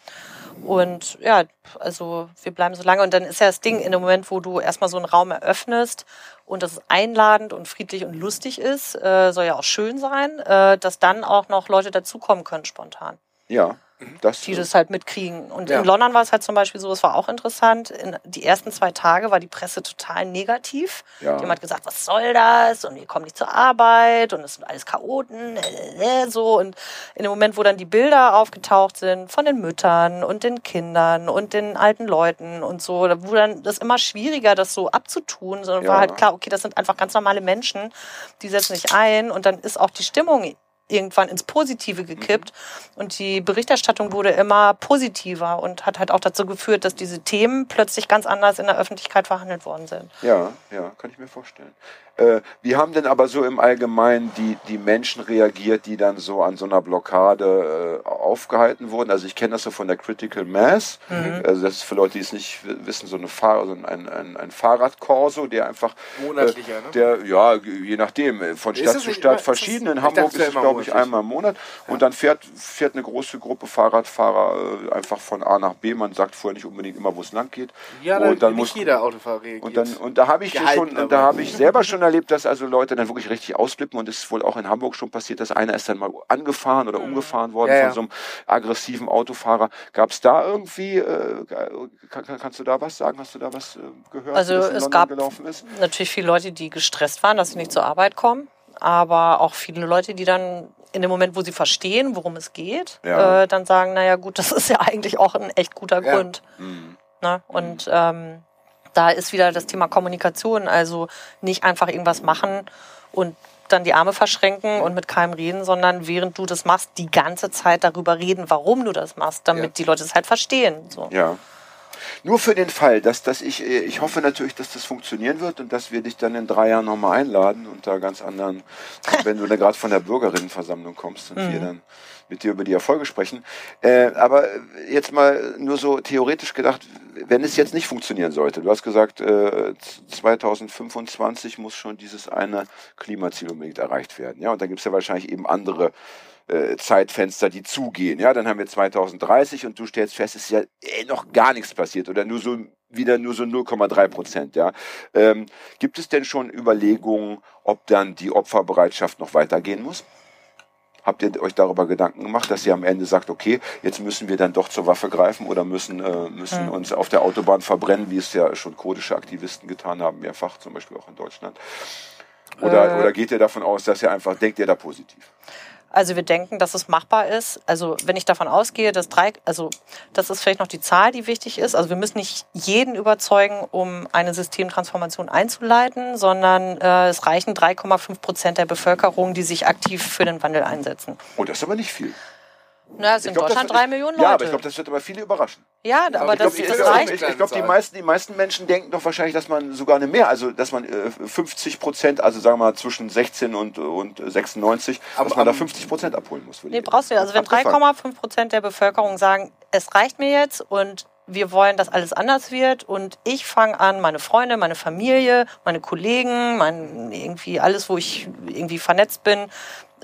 S4: und ja, also wir bleiben so lange. Und dann ist ja das Ding, in dem Moment, wo du erstmal so einen Raum eröffnest und das einladend und friedlich und lustig ist, äh, soll ja auch schön sein, äh, dass dann auch noch Leute dazukommen können spontan
S2: Ja, das,
S4: die das halt mitkriegen. Und
S3: Ja.
S4: in London war es halt zum Beispiel so, es war auch interessant, in die ersten zwei Tage war die Presse total negativ.
S2: Ja.
S4: Jemand hat gesagt, was soll das? Und wir kommen nicht zur Arbeit und es sind alles Chaoten, äh, äh, so. Und in dem Moment, wo dann die Bilder aufgetaucht sind von den Müttern und den Kindern und den alten Leuten und so, da wurde dann das immer schwieriger, das so abzutun, sondern
S2: Ja.
S4: war halt klar, okay, das sind einfach ganz normale Menschen, die setzen sich ein und dann ist auch die Stimmung irgendwann ins Positive gekippt und die Berichterstattung wurde immer positiver und hat halt auch dazu geführt, dass diese Themen plötzlich ganz anders in der Öffentlichkeit verhandelt worden sind.
S2: Ja, ja, kann ich mir vorstellen. Äh, wie haben denn aber so im Allgemeinen die, die Menschen reagiert, die dann so an so einer Blockade äh, aufgehalten wurden? Also ich kenne das so von der Critical Mass. Also das ist für Leute, die es nicht wissen, so eine Fahr so ein, ein, ein Fahrradkorso, der einfach
S3: Monatlicher,
S2: äh,
S3: ne?
S2: der ja je nachdem äh, von Stadt zu Stadt
S3: immer-
S2: verschieden. In Hamburg ist es glaube ich einmal im Monat und dann fährt fährt eine große Gruppe Fahrradfahrer äh, einfach von A nach B. Man sagt vorher nicht unbedingt immer, wo es lang geht.
S3: Ja,
S2: und dann
S3: nicht
S2: muss
S3: jeder Autofahrer reagiert.
S2: und dann und da habe ich schon da habe ich selber schon erlebt, dass also Leute dann wirklich richtig ausflippen und es ist wohl auch in Hamburg schon passiert, dass einer ist dann mal angefahren oder umgefahren worden
S3: Ja, ja.
S2: von so einem aggressiven Autofahrer. Gab es da irgendwie äh, kann, kann, kannst du da was sagen? Hast du da was äh, gehört?
S4: Also
S2: wie das in
S4: es
S2: London
S4: gab-
S2: gelaufen ist?
S4: Natürlich viele Leute, die gestresst waren, dass sie nicht zur Arbeit kommen, aber auch viele Leute, die dann in dem Moment, wo sie verstehen, worum es geht,
S2: Ja.
S4: äh, dann sagen, naja gut, *laughs* das ist ja eigentlich auch ein echt guter. Grund.
S2: Mhm.
S4: Ne? Und ähm, da ist wieder das Thema Kommunikation, also nicht einfach irgendwas machen und dann die Arme verschränken und mit keinem reden, sondern während du das machst, die ganze Zeit darüber reden, warum du das machst, damit
S3: Ja.
S4: die Leute es halt verstehen. So.
S2: Ja. Nur für den Fall, dass, dass ich, äh, ich hoffe natürlich, dass das funktionieren wird und dass wir dich dann in drei Jahren nochmal einladen unter ganz anderen, wenn du da gerade von der Bürgerinnenversammlung kommst und wir dann mit dir über die Erfolge sprechen. Äh, aber jetzt mal nur so theoretisch gedacht, wenn es jetzt nicht funktionieren sollte, du hast gesagt, äh, 2025 muss schon dieses eine Klimaziel unbedingt erreicht werden. Ja, und dann gibt es ja wahrscheinlich eben andere äh, Zeitfenster, die zugehen. Ja, dann haben wir 2030 und du stellst fest, es ist ja eh noch gar nichts passiert oder nur so wieder nur so 0,3 Prozent. Ja, ähm, gibt es denn schon Überlegungen, ob dann die Opferbereitschaft noch weitergehen muss? Habt ihr euch darüber Gedanken gemacht, dass ihr am Ende sagt, okay, jetzt müssen wir dann doch zur Waffe greifen oder müssen, äh, müssen
S4: Hm.
S2: uns auf der Autobahn verbrennen, wie es ja schon kurdische Aktivisten getan haben, mehrfach, zum Beispiel auch in Deutschland? Oder,
S4: Äh.
S2: oder geht ihr davon aus, dass ihr einfach, denkt ihr da positiv?
S4: Also wir denken, dass es machbar ist. Also wenn ich davon ausgehe, dass drei, also das ist vielleicht noch die Zahl, die wichtig ist. Also wir müssen nicht jeden überzeugen, um eine Systemtransformation einzuleiten, sondern äh, es reichen 3,5 Prozent der Bevölkerung, die sich aktiv für den Wandel einsetzen.
S2: Oh, das ist aber nicht viel.
S4: Na, es sind
S2: Ich
S4: in
S2: glaub,
S4: Deutschland
S2: wird-
S4: drei Millionen Leute.
S2: Ja, aber ich glaube, das wird aber viele überraschen.
S4: ja, aber
S3: ich
S4: das,
S3: glaub, ich-
S4: das
S3: ich-
S4: reicht.
S2: Ich, ich glaube, die meisten, die meisten Menschen denken doch wahrscheinlich, dass man sogar eine mehr, also dass man äh, 50 Prozent, also sagen wir mal zwischen 16 und, und 96,
S3: Aber
S2: dass man da
S3: am-
S2: 50 Prozent abholen muss.
S4: Nee, brauchst du ja. Also wenn
S2: Abgefahren.
S4: 3,5 Prozent der Bevölkerung sagen, es reicht mir jetzt und wir wollen, dass alles anders wird und ich fange an, meine Freunde, meine Familie, meine Kollegen, mein irgendwie alles, wo ich irgendwie vernetzt bin,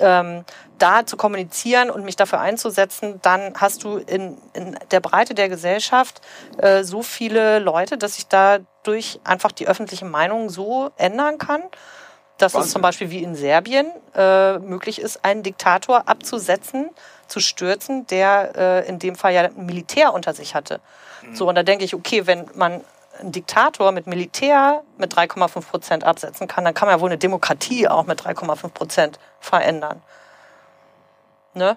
S4: ähm, da zu kommunizieren und mich dafür einzusetzen, dann hast du in, in der Breite der Gesellschaft äh, so viele Leute, dass sich dadurch einfach die öffentliche Meinung so ändern kann, dass es
S2: Wahnsinn.
S4: zum Beispiel wie in Serbien äh, möglich ist, einen Diktator abzusetzen, zu stürzen, der äh, in dem Fall ja ein Militär unter sich hatte. So, und da denke ich, okay, wenn man einen Diktator mit Militär mit 3,5 Prozent absetzen kann, dann kann man ja wohl eine Demokratie auch mit 3,5 Prozent verändern. Ne?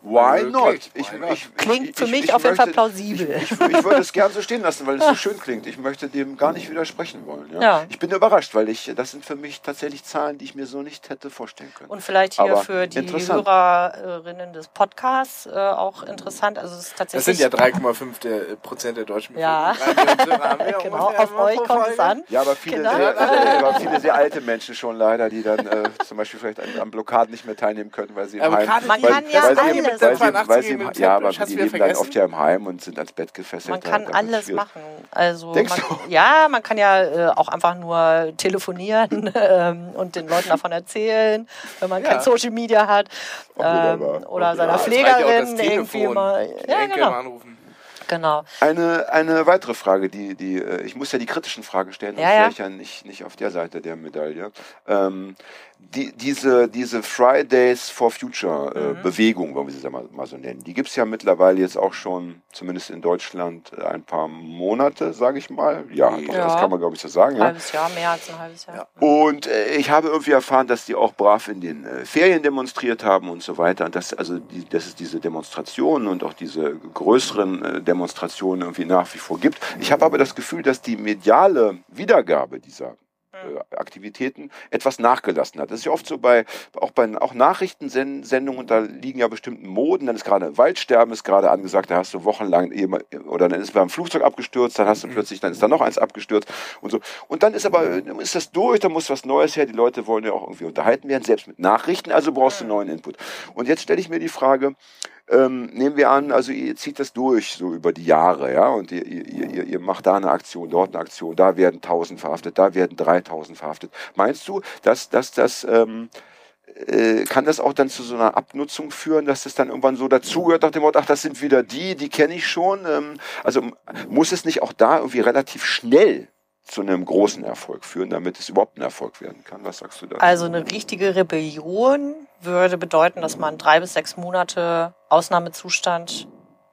S2: Why
S3: Möglich,
S2: not? Ich, ich,
S4: Klingt
S2: ich,
S4: für
S2: ich,
S4: mich
S2: ich
S4: auf jeden Fall plausibel.
S2: Ich, ich, ich würde es gern so stehen lassen, weil es so *laughs* schön klingt. Ich möchte dem gar nicht widersprechen wollen. Ja?
S4: Ja.
S2: Ich bin überrascht, weil ich das sind für mich tatsächlich Zahlen, die ich mir so nicht hätte vorstellen können.
S4: Und vielleicht hier
S2: Aber
S4: für die. Hörerinnen des Podcasts äh, auch interessant. Also es ist
S3: Das
S4: tatsächlich.
S3: sind ja 3,5 der, äh, Prozent der deutschen
S4: Ja.
S3: Bevölkerung. Wir *laughs*
S4: Genau, auf euch kommt es an.
S2: Ja, aber viele,
S4: Genau.
S2: sehr, äh, *laughs* aber viele sehr alte Menschen schon leider, die dann äh, zum Beispiel vielleicht an, an Blockaden nicht mehr teilnehmen können, weil sie im Heim, weil,
S4: kann ja
S2: weil sie,
S4: alles.
S2: weil sie, weil sie im, ja, aber die leben dann oft ja im Heim und sind ans Bett gefesselt.
S4: Man kann alles machen. Also
S2: Denkst
S4: man,
S2: du? *laughs*
S4: ja, man kann ja äh, auch einfach nur telefonieren *laughs* ähm, und den Leuten davon erzählen, wenn man
S3: Ja.
S4: kein Social Media hat ähm, oder seiner
S2: Ja,
S3: ja
S4: Pflegerin
S3: das
S4: irgendwie mal. Ja, genau,
S3: anrufen.
S4: genau.
S2: Eine, eine weitere Frage, die, die, äh, ich muss ja die kritischen Fragen stellen,
S4: Ja, ja.
S2: wäre ich ja nicht, nicht auf der Seite der Medaille. Ähm, die, diese, diese Fridays for Future äh,
S4: Mhm.
S2: Bewegung, wollen wir sie mal, mal so nennen, die gibt es ja mittlerweile jetzt auch schon, zumindest in Deutschland, äh, ein paar Monate, sage ich mal. Ja, doch,
S4: Ja.
S2: das kann man glaube ich so sagen. Ja.
S4: Halbes Jahr, mehr als ein halbes Jahr.
S3: Ja.
S2: Und äh, ich habe irgendwie erfahren, dass die auch brav in den äh, Ferien demonstriert haben und so weiter. Und dass, also die, dass es diese Demonstrationen und auch diese größeren äh, Demonstrationen irgendwie nach wie vor gibt. Ich habe aber das Gefühl, dass die mediale Wiedergabe dieser Aktivitäten etwas nachgelassen hat. Das ist ja oft so bei auch bei auch Nachrichtensendungen, da liegen ja bestimmten Moden, dann ist gerade Waldsterben ist gerade angesagt, da hast du wochenlang eben, oder dann ist beim Flugzeug abgestürzt, dann hast du plötzlich, dann ist da noch eins abgestürzt und so. Und dann ist aber ist das durch, da muss was Neues her, die Leute wollen ja auch irgendwie unterhalten werden, selbst mit Nachrichten, also brauchst du neuen Input. Und jetzt stelle ich mir die Frage, ähm, nehmen wir an, also ihr zieht das durch so über die Jahre, ja, und ihr, ihr, ihr, ihr macht da eine Aktion, dort eine Aktion, da werden 1000 verhaftet, da werden 3000 verhaftet. Meinst du, dass, dass das, ähm, äh, kann das auch dann zu so einer Abnutzung führen, dass das dann irgendwann so dazugehört, nach dem Motto, ach, das sind wieder die, die kenne ich schon. Ähm, also muss es nicht auch da irgendwie relativ schnell zu einem großen Erfolg führen, damit es überhaupt ein Erfolg werden kann? Was sagst du da?
S4: Also eine richtige Rebellion würde bedeuten, dass man drei bis sechs Monate Ausnahmezustand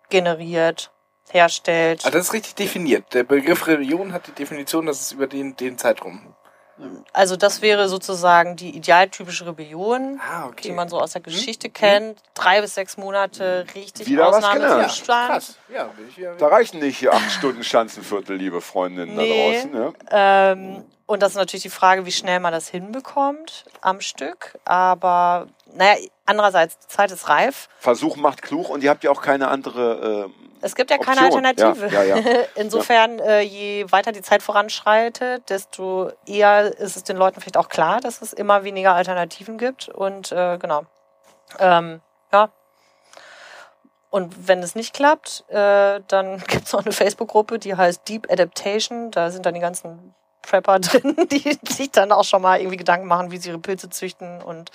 S4: generiert, herstellt.
S3: Ah, das ist richtig definiert. Der Begriff Rebellion hat die Definition, dass es über den, den Zeitraum.
S4: Also das wäre sozusagen die idealtypische Rebellion,
S3: Ah, okay.
S4: die man so aus der Geschichte kennt. Drei bis sechs Monate richtig
S2: Wieder.
S4: Ausnahmezustand.
S3: Ja,
S2: da reichen nicht hier acht Stunden Schanzenviertel, liebe Freundinnen
S4: Nee.
S2: da draußen. Ja?
S4: Ähm, und das ist natürlich die Frage, wie schnell man das hinbekommt am Stück. Aber naja, andererseits, die Zeit ist reif.
S2: Versuch macht klug und ihr habt ja auch keine andere. Äh,
S4: Es gibt ja keine
S2: Option.
S4: Alternative.
S2: Ja, ja, *laughs* ja.
S4: Insofern, äh, je weiter die Zeit voranschreitet, desto eher ist es den Leuten vielleicht auch klar, dass es immer weniger Alternativen gibt. Und äh, genau. Ähm, ja. Und wenn es nicht klappt, äh, dann *laughs* gibt es noch eine Facebook-Gruppe, die heißt Deep Adaptation. Da sind dann die ganzen Prepper *laughs* drin, die sich dann auch schon mal irgendwie Gedanken machen, wie sie ihre Pilze züchten und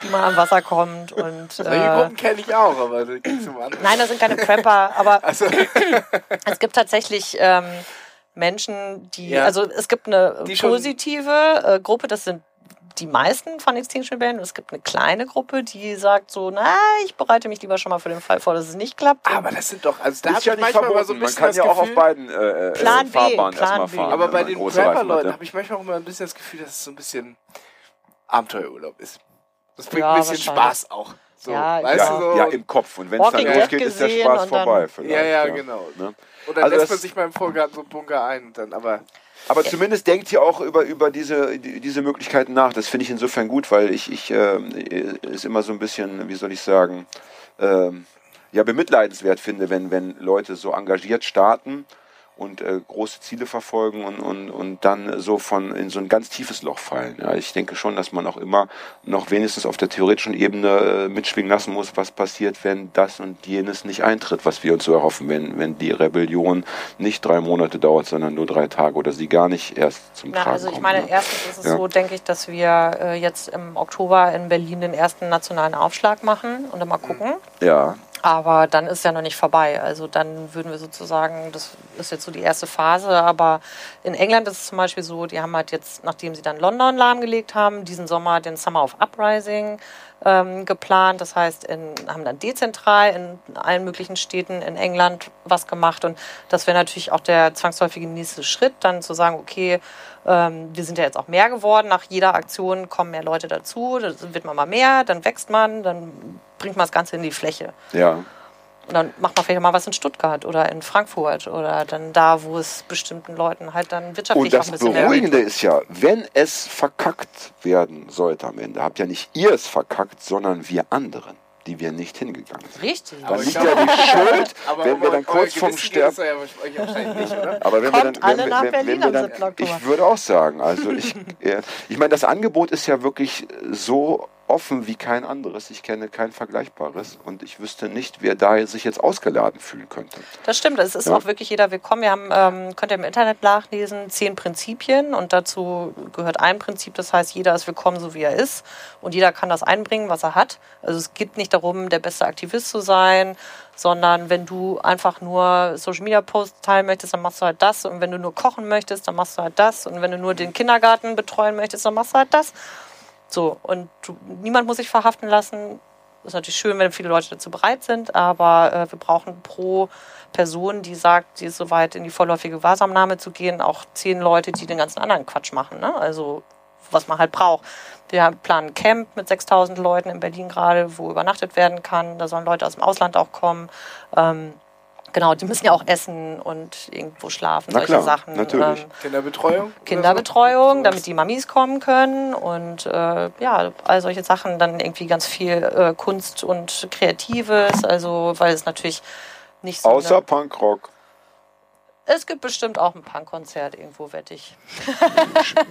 S4: wie man an Wasser kommt. Und, *laughs*
S3: Solche
S4: äh,
S3: Gruppen kenne ich auch, aber da gibt's um andere.
S4: nein, das sind keine Prepper, aber *laughs*
S3: Also,
S4: es gibt tatsächlich ähm, Menschen, die,
S3: Ja.
S4: also es gibt eine
S3: Die
S4: positive äh, Gruppe, das sind die meisten von Extinction Rebellion. Und es gibt eine kleine Gruppe, die sagt so, na, ich bereite mich lieber schon mal für den Fall vor, dass es nicht klappt.
S3: aber das sind doch, also da
S2: ist
S3: habe
S2: ja
S3: ich
S2: nicht verboten.
S3: so ein
S2: Man
S3: bisschen
S2: kann ja auch auf beiden äh, äh,
S4: Plan B,
S2: Fahrbahnen
S4: Plan
S2: erstmal
S4: B.
S2: fahren.
S3: aber bei den Prepper-Leuten habe ich manchmal auch immer ein bisschen das Gefühl, dass es so ein bisschen Abenteuerurlaub ist. Das bringt
S4: Ja,
S3: ein bisschen. Spaß auch. So,
S4: Ja,
S3: weißt
S2: ja,
S3: du so?
S2: ja, im Kopf. Und wenn es dann losgeht, ist der Spaß
S4: und dann-
S2: vorbei. Vielleicht,
S3: ja, ja, genau.
S2: Ne?
S3: Oder
S2: Also
S3: lässt
S2: das-
S3: man sich mal im Vorgarten so einen Bunker ein und dann, aber
S2: Aber zumindest denkt ihr auch über, über diese, die- diese Möglichkeiten nach. Das finde ich insofern gut, weil ich, ich ähm, ist immer so ein bisschen, wie soll ich sagen, ähm, ja, bemitleidenswert finde, wenn, wenn Leute so engagiert starten und äh, große Ziele verfolgen und, und, und dann so von in so ein ganz tiefes Loch fallen. Ja, ich denke schon, dass man auch immer noch wenigstens auf der theoretischen Ebene äh, mitschwingen lassen muss, was passiert, wenn das und jenes nicht eintritt, was wir uns so erhoffen, wenn, wenn die Rebellion nicht drei Monate dauert, sondern nur drei Tage oder sie gar nicht erst zum
S4: Na,
S2: Tragen
S4: also ich
S2: kommt.
S4: meine,
S2: ne?
S4: erstens ist es
S2: Ja.
S4: so, denke ich, dass wir äh, jetzt im Oktober in Berlin den ersten nationalen Aufschlag machen und dann mal gucken.
S2: Ja,
S4: Aber dann ist ja noch nicht vorbei. Also dann würden wir sozusagen, das ist jetzt so die erste Phase, aber in England ist es zum Beispiel so, die haben halt jetzt, nachdem sie dann London lahmgelegt haben, diesen Sommer den Summer of Uprising ähm, geplant. Das heißt, in, haben dann dezentral in allen möglichen Städten in England was gemacht. Und das wäre natürlich auch der zwangsläufige nächste Schritt, dann zu sagen, okay, ähm, wir sind ja jetzt auch mehr geworden. Nach jeder Aktion kommen mehr Leute dazu. Das wird man mal mehr, dann wächst man, dann bringt man das Ganze in die Fläche.
S2: Ja.
S4: Und dann macht man vielleicht mal was in Stuttgart oder in Frankfurt oder dann da, wo es bestimmten Leuten halt dann wirtschaftlich
S2: Und das
S4: auch ein bisschen
S2: Beruhigende ist ja, wenn es verkackt werden sollte am Ende, habt ja nicht ihr es verkackt, sondern wir anderen, die wir nicht hingegangen sind.
S4: Richtig.
S2: Dann
S3: ich
S2: liegt ja die *laughs* Schuld, *laughs*
S3: Aber
S2: wenn wir dann kurz vorm Sterben. Aber wenn wir dann, wenn, wenn,
S4: Berlin
S2: wenn wir dann, ich würde auch sagen, also ich, *laughs* äh, ich meine, das Angebot ist ja wirklich so offen wie kein anderes. Ich kenne kein vergleichbares und ich wüsste nicht, wer da sich jetzt ausgeladen fühlen könnte.
S4: Das stimmt, es ist
S2: Ja.
S4: auch wirklich jeder willkommen. Wir haben, ähm, könnt ihr im Internet nachlesen, zehn Prinzipien und dazu gehört ein Prinzip, das heißt, jeder ist willkommen, so wie er ist und jeder kann das einbringen, was er hat. Also es geht nicht darum, der beste Aktivist zu sein, sondern wenn du einfach nur Social Media Posts teilen möchtest, dann machst du halt das und wenn du nur kochen möchtest, dann machst du halt das und wenn du nur den Kindergarten betreuen möchtest, dann machst du halt das. So, und du, niemand muss sich verhaften lassen. ist natürlich schön, wenn viele Leute dazu bereit sind, aber äh, wir brauchen pro Person, die sagt, sie ist soweit in die vorläufige Gewahrsamnahme zu gehen, auch zehn Leute, die den ganzen anderen Quatsch machen. Ne? Also was man halt braucht. Wir planen ein Camp mit 6000 Leuten in Berlin gerade, wo übernachtet werden kann. Da sollen Leute aus dem Ausland auch kommen. Ähm, genau, die müssen ja auch essen und irgendwo schlafen,
S2: Na
S4: solche
S2: klar,
S4: Sachen.
S2: natürlich.
S4: Ähm,
S3: Kinderbetreuung?
S4: Kinderbetreuung,
S3: so?
S4: damit die Mamis kommen können und äh, ja, all solche Sachen, dann irgendwie ganz viel äh, Kunst und Kreatives, also weil es natürlich nicht so.
S2: Außer Punkrock.
S4: Es gibt bestimmt auch ein Punkkonzert irgendwo, wette ich.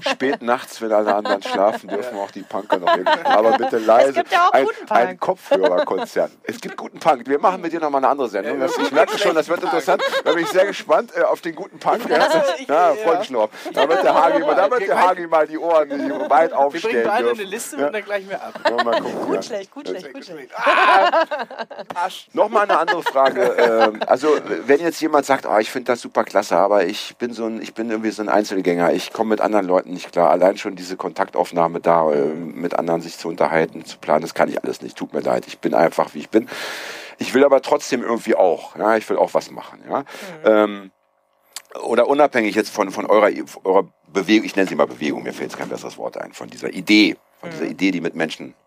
S2: Spät nachts, wenn alle anderen schlafen, dürfen auch die Punker noch hin. Aber bitte leise.
S4: Es gibt ja auch
S2: ein,
S4: guten Punk.
S2: ein Kopfhörerkonzert. Es gibt guten Punk. Wir machen mit dir nochmal eine andere Sendung. Das, ich merke schon, das wird interessant. Da bin ich sehr gespannt äh, auf den guten Punk. Ja, ja, freu dich noch. Da wird der Hagi mal, da wird der Hagi mal die Ohren die *laughs* weit
S3: Wir bringen
S2: aufstellen
S3: beide
S2: dürfen.
S3: eine Liste
S2: Ja.
S3: und dann gleich mehr ab.
S2: Ja, mal gucken,
S4: Gut
S2: ja.
S4: schlecht, gut schlecht, gut schlecht.
S3: Ah.
S2: Nochmal eine andere Frage. ähm, also, wenn jetzt jemand sagt, ah, ich finde das super klasse, aber ich bin so ein, ich bin irgendwie so ein Einzelgänger, ich komme mit anderen Leuten nicht klar. Allein schon diese Kontaktaufnahme da, ähm, mit anderen sich zu unterhalten, zu planen, das kann ich alles nicht. Tut mir leid. Ich bin einfach, wie ich bin. Ich will aber trotzdem irgendwie auch. Ja, ich will auch was machen. Ja. Ähm, oder unabhängig jetzt von, von eurer, eurer Bewegung, ich nenne sie mal Bewegung, mir fällt jetzt kein besseres Wort ein, von dieser Idee, von dieser Idee, die mit Menschen, äh,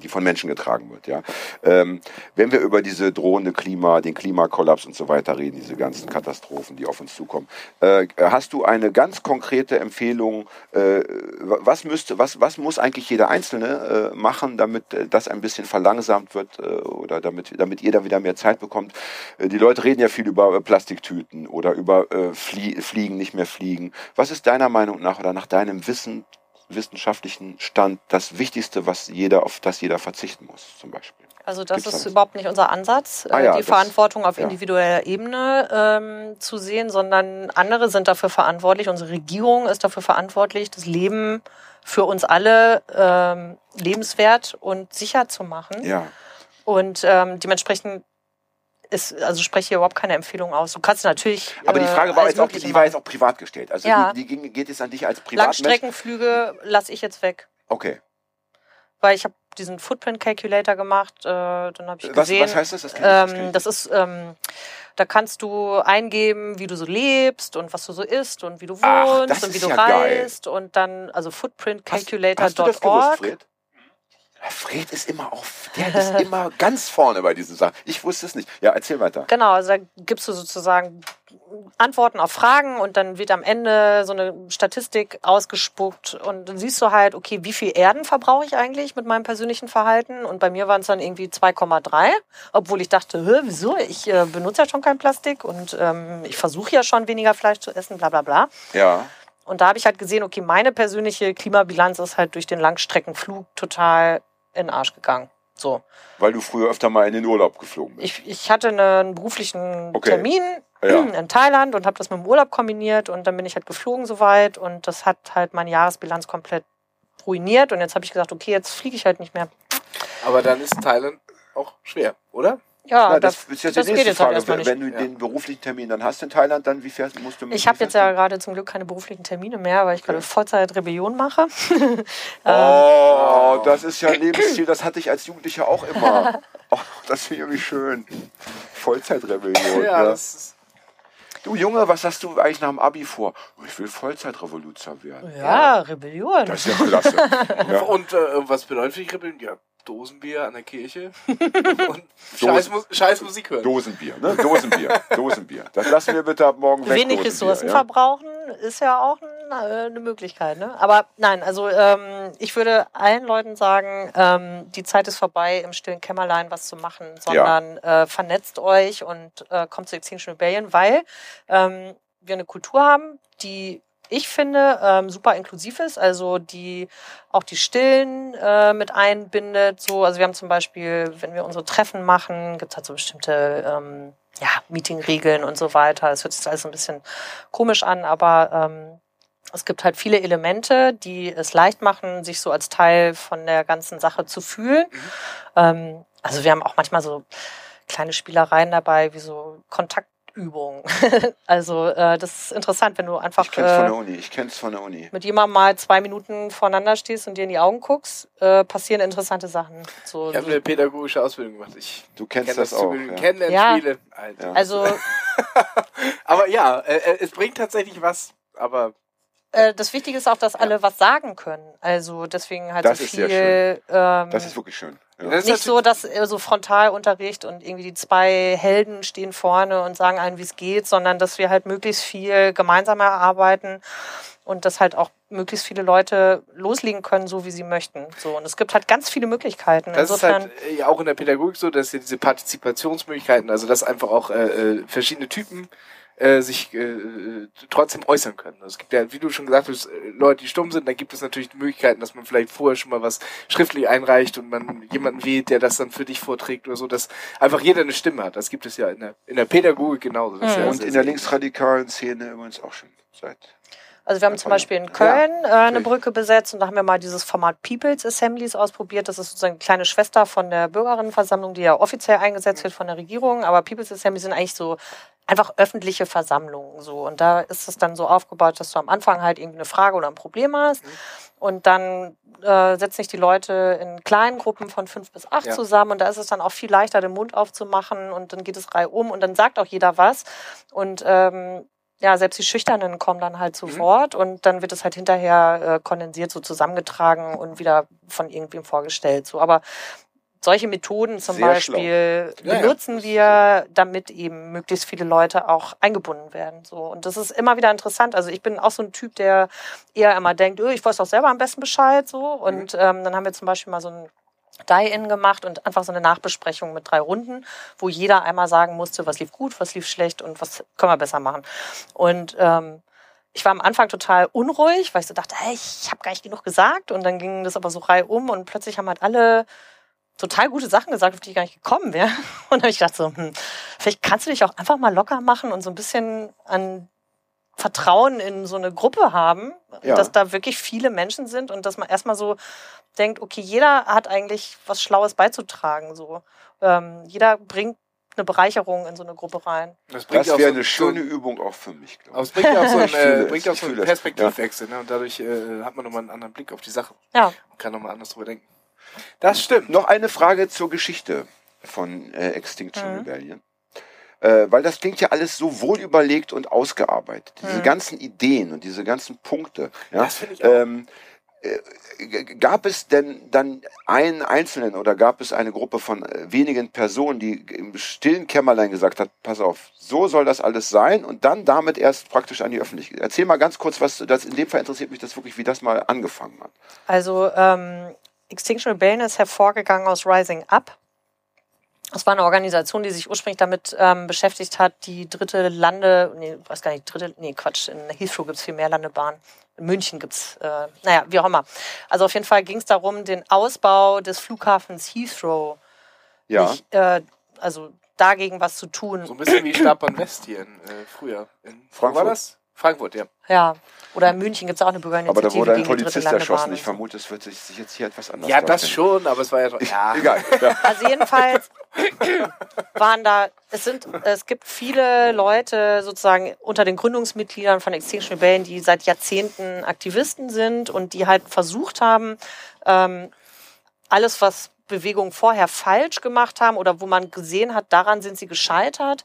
S2: die von Menschen getragen wird, ja. Ähm, wenn wir über diese drohende Klima, den Klimakollaps und so weiter reden, diese ganzen Katastrophen, die auf uns zukommen, äh, hast du eine ganz konkrete Empfehlung, äh, was müsste, was, was muss eigentlich jeder Einzelne äh, machen, damit äh, das ein bisschen verlangsamt wird äh, oder damit, damit ihr da wieder mehr Zeit bekommt? Äh, die Leute reden ja viel über äh, Plastiktüten oder über äh, Flie Fliegen, nicht mehr fliegen. Was ist deiner Meinung nach oder nach deinem Wissen, wissenschaftlichen Stand das Wichtigste, was jeder, auf das jeder verzichten muss, zum Beispiel?
S4: Also das
S2: Gibt's
S4: ist
S2: alles?
S4: überhaupt nicht unser Ansatz,
S2: Ah
S4: äh,
S2: ja,
S4: die
S2: das-
S4: Verantwortung auf
S2: ja.
S4: individueller Ebene ähm, zu sehen, sondern andere sind dafür verantwortlich. Unsere Regierung ist dafür verantwortlich, das Leben für uns alle ähm, lebenswert und sicher zu machen.
S2: Ja.
S4: Und ähm, dementsprechend ist, also spreche hier überhaupt keine Empfehlung aus. Du kannst natürlich.
S2: Aber die
S4: äh,
S2: Frage war
S4: alles
S2: jetzt auch, die war jetzt auch privat gestellt. Also
S4: Ja.
S2: die, die geht jetzt an dich als Privatmensch.
S4: Langstreckenflüge lasse ich jetzt weg.
S2: Okay.
S4: Weil ich habe diesen Footprint Calculator gemacht, äh, dann habe ich
S2: Was,
S4: gesehen.
S2: was heißt das? Das,
S4: Ähm, das ist, ähm, da kannst du eingeben, wie du so lebst und was du so isst und wie du
S2: Ach,
S4: wohnst und wie du
S2: ja geil.
S4: reist und dann, also footprintcalculator.org.
S2: Fred? Ist immer auf, der ist *laughs* immer ganz vorne bei diesen Sachen. Ich wusste es nicht. Ja, erzähl weiter.
S4: Genau, also da gibst du sozusagen Antworten auf Fragen und dann wird am Ende so eine Statistik ausgespuckt und dann siehst du halt, okay, wie viel Erden verbrauche ich eigentlich mit meinem persönlichen Verhalten? Und bei mir waren es dann irgendwie 2,3, obwohl ich dachte, wieso? Ich äh, benutze ja schon kein Plastik und ähm, ich versuche ja schon weniger Fleisch zu essen, bla bla bla.
S2: Ja.
S4: Und da habe ich halt gesehen, okay, meine persönliche Klimabilanz ist halt durch den Langstreckenflug total in den Arsch gegangen. So.
S2: Weil du früher öfter mal in den Urlaub geflogen bist.
S4: Ich, ich hatte einen beruflichen
S2: Okay.
S4: Termin
S2: Ja.
S4: in Thailand und habe das mit dem Urlaub kombiniert und dann bin ich halt geflogen soweit und das hat halt meine Jahresbilanz komplett ruiniert und jetzt habe ich gesagt, okay, jetzt fliege ich halt nicht mehr.
S3: Aber dann ist Thailand auch schwer, oder?
S4: Ja,
S2: Na,
S4: das,
S2: das ist jetzt
S4: das
S2: die
S4: geht
S2: nächste
S4: jetzt halt
S2: Frage.
S4: erstmal
S2: wenn,
S4: nicht.
S2: wenn du
S3: Ja.
S2: den beruflichen Termin dann hast in Thailand, dann wie fährst musst du mit
S4: Ich habe jetzt ja gerade zum Glück keine beruflichen Termine mehr, weil ich gerade Vollzeit-Rebellion mache.
S2: du? *laughs* Oh, das ist ja ein Lebensziel, das hatte ich als Jugendlicher auch immer. *laughs* Oh, das finde ich irgendwie schön. Vollzeitrebellion.
S3: Ja,
S2: Ja,
S3: das ist,
S2: Du Junge, was hast du eigentlich nach dem Abi vor? Ich will Vollzeitrevoluzer werden.
S4: Ja, Rebellion.
S2: Das ist ja klasse. *laughs* Ja.
S3: Und äh, was bedeutet für dich Rebellion? Ja, Dosenbier an der Kirche *laughs* und scheiß, Mu- scheiß Musik hören.
S2: Dosenbier, ne? Dosenbier, *laughs* Dosenbier. Das lassen wir bitte ab morgen weg.
S4: Wenig Ressourcen
S2: ja?
S4: verbrauchen ist ja auch äh, eine Möglichkeit. Ne? Aber nein, also ähm, ich würde allen Leuten sagen, ähm, die Zeit ist vorbei, im stillen Kämmerlein was zu machen, sondern äh, vernetzt euch und äh, kommt zu Extinction Rebellion, weil ähm, wir eine Kultur haben, die ich finde ähm, super inklusiv ist, also die auch die Stillen äh, mit einbindet. So, also wir haben zum Beispiel, wenn wir unsere Treffen machen, gibt es halt so bestimmte ähm, ja, Meetingregeln und so weiter. Es hört sich alles so ein bisschen komisch an, aber ähm, es gibt halt viele Elemente, die es leicht machen, sich so als Teil von der ganzen Sache zu fühlen. Ähm, also wir haben auch manchmal so kleine Spielereien dabei, wie so Kontaktübungen. *laughs* also äh, das ist interessant, wenn du einfach
S2: Ich kenn's von
S4: äh,
S2: der Uni, ich kenn's von der Uni.
S4: mit jemandem mal zwei Minuten voneinander stehst und dir in die Augen guckst, äh, passieren interessante Sachen. So,
S3: Ich habe eine pädagogische Ausbildung gemacht. Ich
S2: Du kennst das,
S3: das,
S2: auch.
S3: zu
S2: Ja.
S3: Kennenlernspiele. Alter.
S2: Ja.
S4: also *laughs*
S3: Aber ja, äh, äh, es bringt tatsächlich was. Aber
S4: äh, das Wichtige ist auch, dass alle was sagen können. Also deswegen halt
S2: Das
S4: so
S2: ist sehr
S4: viel. Ähm,
S2: Das ist wirklich schön. Ja.
S3: Das ist
S4: nicht so, dass äh, so Frontalunterricht und irgendwie die zwei Helden stehen vorne und sagen einem, wie es geht, sondern dass wir halt möglichst viel gemeinsam erarbeiten und dass halt auch möglichst viele Leute loslegen können, so wie sie möchten. So und es gibt halt ganz viele Möglichkeiten.
S3: das ist
S4: Insofern
S3: halt äh, ja auch in der Pädagogik so, dass ja diese Partizipationsmöglichkeiten, also dass einfach auch äh, äh, verschiedene Typen äh, sich äh, trotzdem äußern können. Also es gibt ja, wie du schon gesagt hast, äh, Leute, die stumm sind, dann gibt es natürlich die Möglichkeiten, dass man vielleicht vorher schon mal was schriftlich einreicht und man jemanden wählt, der das dann für dich vorträgt oder so, dass einfach jeder eine Stimme hat. Das gibt es ja in der, in der Pädagogik genauso. Das ist ja
S2: Und in der linksradikalen Szene übrigens auch schon seit.
S4: Also wir haben zum Beispiel in Köln äh, eine. Brücke besetzt und da haben wir mal dieses Format People's Assemblies ausprobiert. Das ist sozusagen eine kleine Schwester von der Bürgerinnenversammlung, die ja offiziell eingesetzt wird von der Regierung. Aber People's Assemblies sind eigentlich so einfach öffentliche Versammlungen so. Und da ist es dann so aufgebaut, dass du am Anfang halt irgendwie eine Frage oder ein Problem hast. Und dann äh, setzen sich die Leute in kleinen Gruppen von fünf bis acht
S3: Ja.
S4: zusammen und da ist es dann auch viel leichter, den Mund aufzumachen und dann geht es reihum und dann sagt auch jeder was. Und ähm, ja, selbst die Schüchternen kommen dann halt
S3: Mhm.
S4: Wort und dann wird es halt hinterher äh, kondensiert, so zusammengetragen und wieder von irgendwem vorgestellt. So, aber solche Methoden zum
S2: Sehr
S4: Beispiel
S3: Ja, ja.
S4: benutzen wir, damit eben möglichst viele Leute auch eingebunden werden. So und das ist immer wieder interessant. Also ich bin auch so ein Typ, der eher immer denkt, oh, ich weiß doch selber am besten Bescheid. So und ähm, dann haben wir zum Beispiel mal so ein Die-In gemacht und einfach so eine Nachbesprechung mit drei Runden, wo jeder einmal sagen musste, was lief gut, was lief schlecht und was können wir besser machen. Und ähm, ich war am Anfang total unruhig, weil ich so dachte, hey, ich habe gar nicht genug gesagt. Und dann ging das aber so reihum und plötzlich haben halt alle total gute Sachen gesagt, auf die ich gar nicht gekommen wäre. *laughs* Und dann habe ich gedacht so, hm, vielleicht kannst du dich auch einfach mal locker machen und so ein bisschen an Vertrauen in so eine Gruppe haben,
S2: Ja.
S4: dass da wirklich viele Menschen sind und dass man erstmal so denkt, okay, jeder hat eigentlich was Schlaues beizutragen. So. Ähm, jeder bringt eine Bereicherung in so eine Gruppe rein.
S3: Das bringt
S2: Das
S3: auch
S2: wäre
S3: so-
S2: eine schöne Übung auch für mich,
S3: Aber
S2: glaube
S3: es bringt ja auch so einen, *laughs*
S2: Ich
S3: äh, bringt auch
S2: ich
S3: so einen Perspektivwechsel, ne? Und dadurch äh, hat man nochmal einen anderen Blick auf die Sache
S4: Ja,
S3: und kann nochmal anders drüber denken. Das stimmt.
S2: Noch eine Frage zur Geschichte von äh, Extinction
S4: Mhm.
S2: Rebellion. Äh, weil das klingt ja alles so wohl überlegt und ausgearbeitet. Diese
S4: Mhm.
S2: ganzen Ideen und diese ganzen Punkte. Ja,
S3: Das finde ich auch.
S2: ähm, äh, gab es denn dann einen Einzelnen oder gab es eine Gruppe von äh, wenigen Personen, die im stillen Kämmerlein gesagt hat, pass auf, so soll das alles sein und dann damit erst praktisch an die Öffentlichkeit. Erzähl mal ganz kurz, was das in dem Fall interessiert mich das wirklich, wie das mal angefangen hat.
S4: Also ähm, Extinction Rebellion ist hervorgegangen aus Rising Up. Das war eine Organisation, die sich ursprünglich damit ähm, beschäftigt hat, die dritte Lande, nee, weiß gar nicht, dritte, nee, Quatsch, in Heathrow gibt's viel mehr Landebahnen. In München gibt's, äh, naja, wie auch immer. Also auf jeden Fall ging es darum, den Ausbau des Flughafens Heathrow,
S2: Ja.
S4: nicht, äh, also dagegen was zu tun.
S3: So ein bisschen wie Stapern West hier in, äh, früher. In, Wo
S2: Frankfurt?
S3: war das? Frankfurt, ja.
S4: Ja. Oder in München gibt's auch eine
S2: Aber
S4: Bürgerinitiative
S2: da wurde ein Polizist erschossen. Ich vermute, es wird sich, jetzt hier etwas anders
S3: Ja, das schon, aber es war ja, ja
S2: Egal. Ja. *laughs*
S4: Also jedenfalls waren da, es sind, es gibt viele Leute sozusagen unter den Gründungsmitgliedern von Extinction Rebellion, die seit Jahrzehnten Aktivisten sind und die halt versucht haben, ähm, alles, was Bewegungen vorher falsch gemacht haben oder wo man gesehen hat, daran sind sie gescheitert.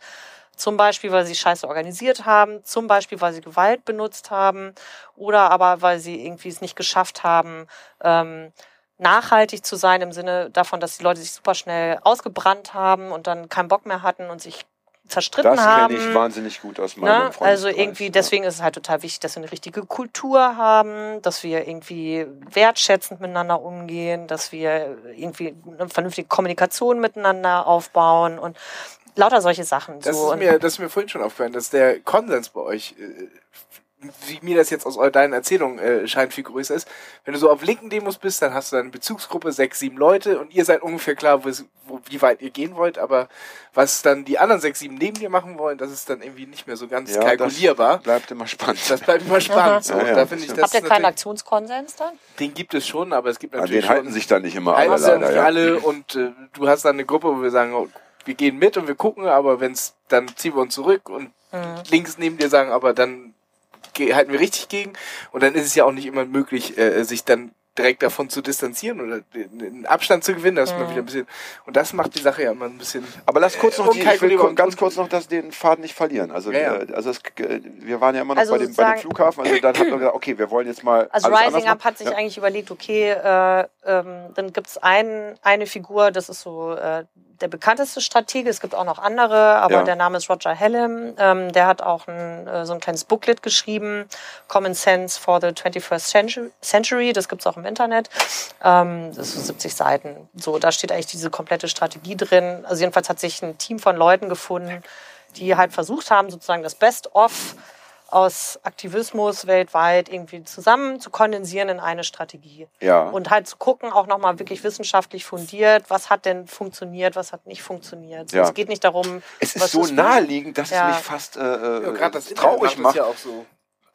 S4: Zum Beispiel, weil sie Scheiße organisiert haben, zum Beispiel, weil sie Gewalt benutzt haben oder aber, weil sie irgendwie es nicht geschafft haben, ähm, nachhaltig zu sein im Sinne davon, dass die Leute sich super schnell ausgebrannt haben und dann keinen Bock mehr hatten und sich zerstritten
S2: Das
S4: haben.
S2: kenne ich wahnsinnig gut aus meinem
S4: Ne? Also irgendwie,
S2: ja.
S4: deswegen ist es halt total wichtig, dass wir eine richtige Kultur haben, dass wir irgendwie wertschätzend miteinander umgehen, dass wir irgendwie eine vernünftige Kommunikation miteinander aufbauen und lauter solche Sachen.
S3: Das,
S4: so.
S3: ist mir, das ist mir vorhin schon aufgefallen, dass der Konsens bei euch, äh, wie mir das jetzt aus deinen Erzählungen äh, scheint, viel größer ist. Wenn du so auf linken Demos bist, dann hast du eine Bezugsgruppe, sechs, sieben Leute und ihr seid ungefähr klar, wo, es- wo, wie weit ihr gehen wollt, aber was dann die anderen sechs, sieben neben dir machen wollen, das ist dann irgendwie nicht mehr so ganz
S2: Ja,
S3: kalkulierbar.
S2: Das bleibt immer spannend.
S3: Das, bleibt immer spannend. So. *laughs*
S2: Ja, ja,
S3: da ich,
S2: das
S4: Habt ihr keinen Aktionskonsens dann?
S3: Den gibt es schon, aber es gibt
S2: An
S3: natürlich
S2: den halten
S3: schon,
S2: sich dann nicht immer alle leider.
S3: nicht
S2: Ja.
S3: alle und äh, du hast dann eine Gruppe, wo wir sagen, oh, wir gehen mit und wir gucken, aber wenn es, dann ziehen wir uns zurück und
S4: Mhm.
S3: links neben dir sagen, aber dann halten wir richtig gegen und dann ist es ja auch nicht immer möglich, äh, sich dann direkt davon zu distanzieren oder den den Abstand zu gewinnen, das ist man
S4: Mhm.
S3: wieder ein bisschen und das macht die Sache ja immer ein bisschen
S2: Aber lass kurz noch, die, ich will ganz kurz noch das, den Faden nicht verlieren. Also,
S3: Ja, ja.
S2: äh, also es, äh, wir waren ja immer noch
S4: Also
S2: bei, dem, bei dem Flughafen. Also dann hat man gesagt, okay, wir wollen jetzt mal
S4: Also
S2: alles
S4: Rising Up hat sich
S2: machen.
S4: eigentlich überlegt, okay, äh, ähm, dann gibt's ein, eine Figur, das ist so äh, der bekannteste Stratege. Es gibt auch noch andere, aber
S2: Ja.
S4: der Name ist Roger Hallam. Ähm, der hat auch ein, äh, so ein kleines Booklet geschrieben, Common Sense for the 21st Century. Das gibt's auch im Internet. Ähm, das ist so 70 Seiten. So, da steht eigentlich diese komplette Strategie drin. Also jedenfalls hat sich ein Team von Leuten gefunden, die halt versucht haben, sozusagen das Best-of aus Aktivismus weltweit irgendwie zusammen zu kondensieren in eine Strategie.
S2: Ja.
S4: Und halt zu gucken, auch nochmal wirklich wissenschaftlich fundiert, was hat denn funktioniert, was hat nicht funktioniert.
S2: Ja.
S4: Es geht nicht darum,
S2: Es ist
S4: was
S2: so
S4: ist-
S2: naheliegend, dass
S4: Ja.
S2: es mich fast äh,
S3: ja,
S2: äh,
S3: gerade das
S2: traurig macht.
S3: ja auch so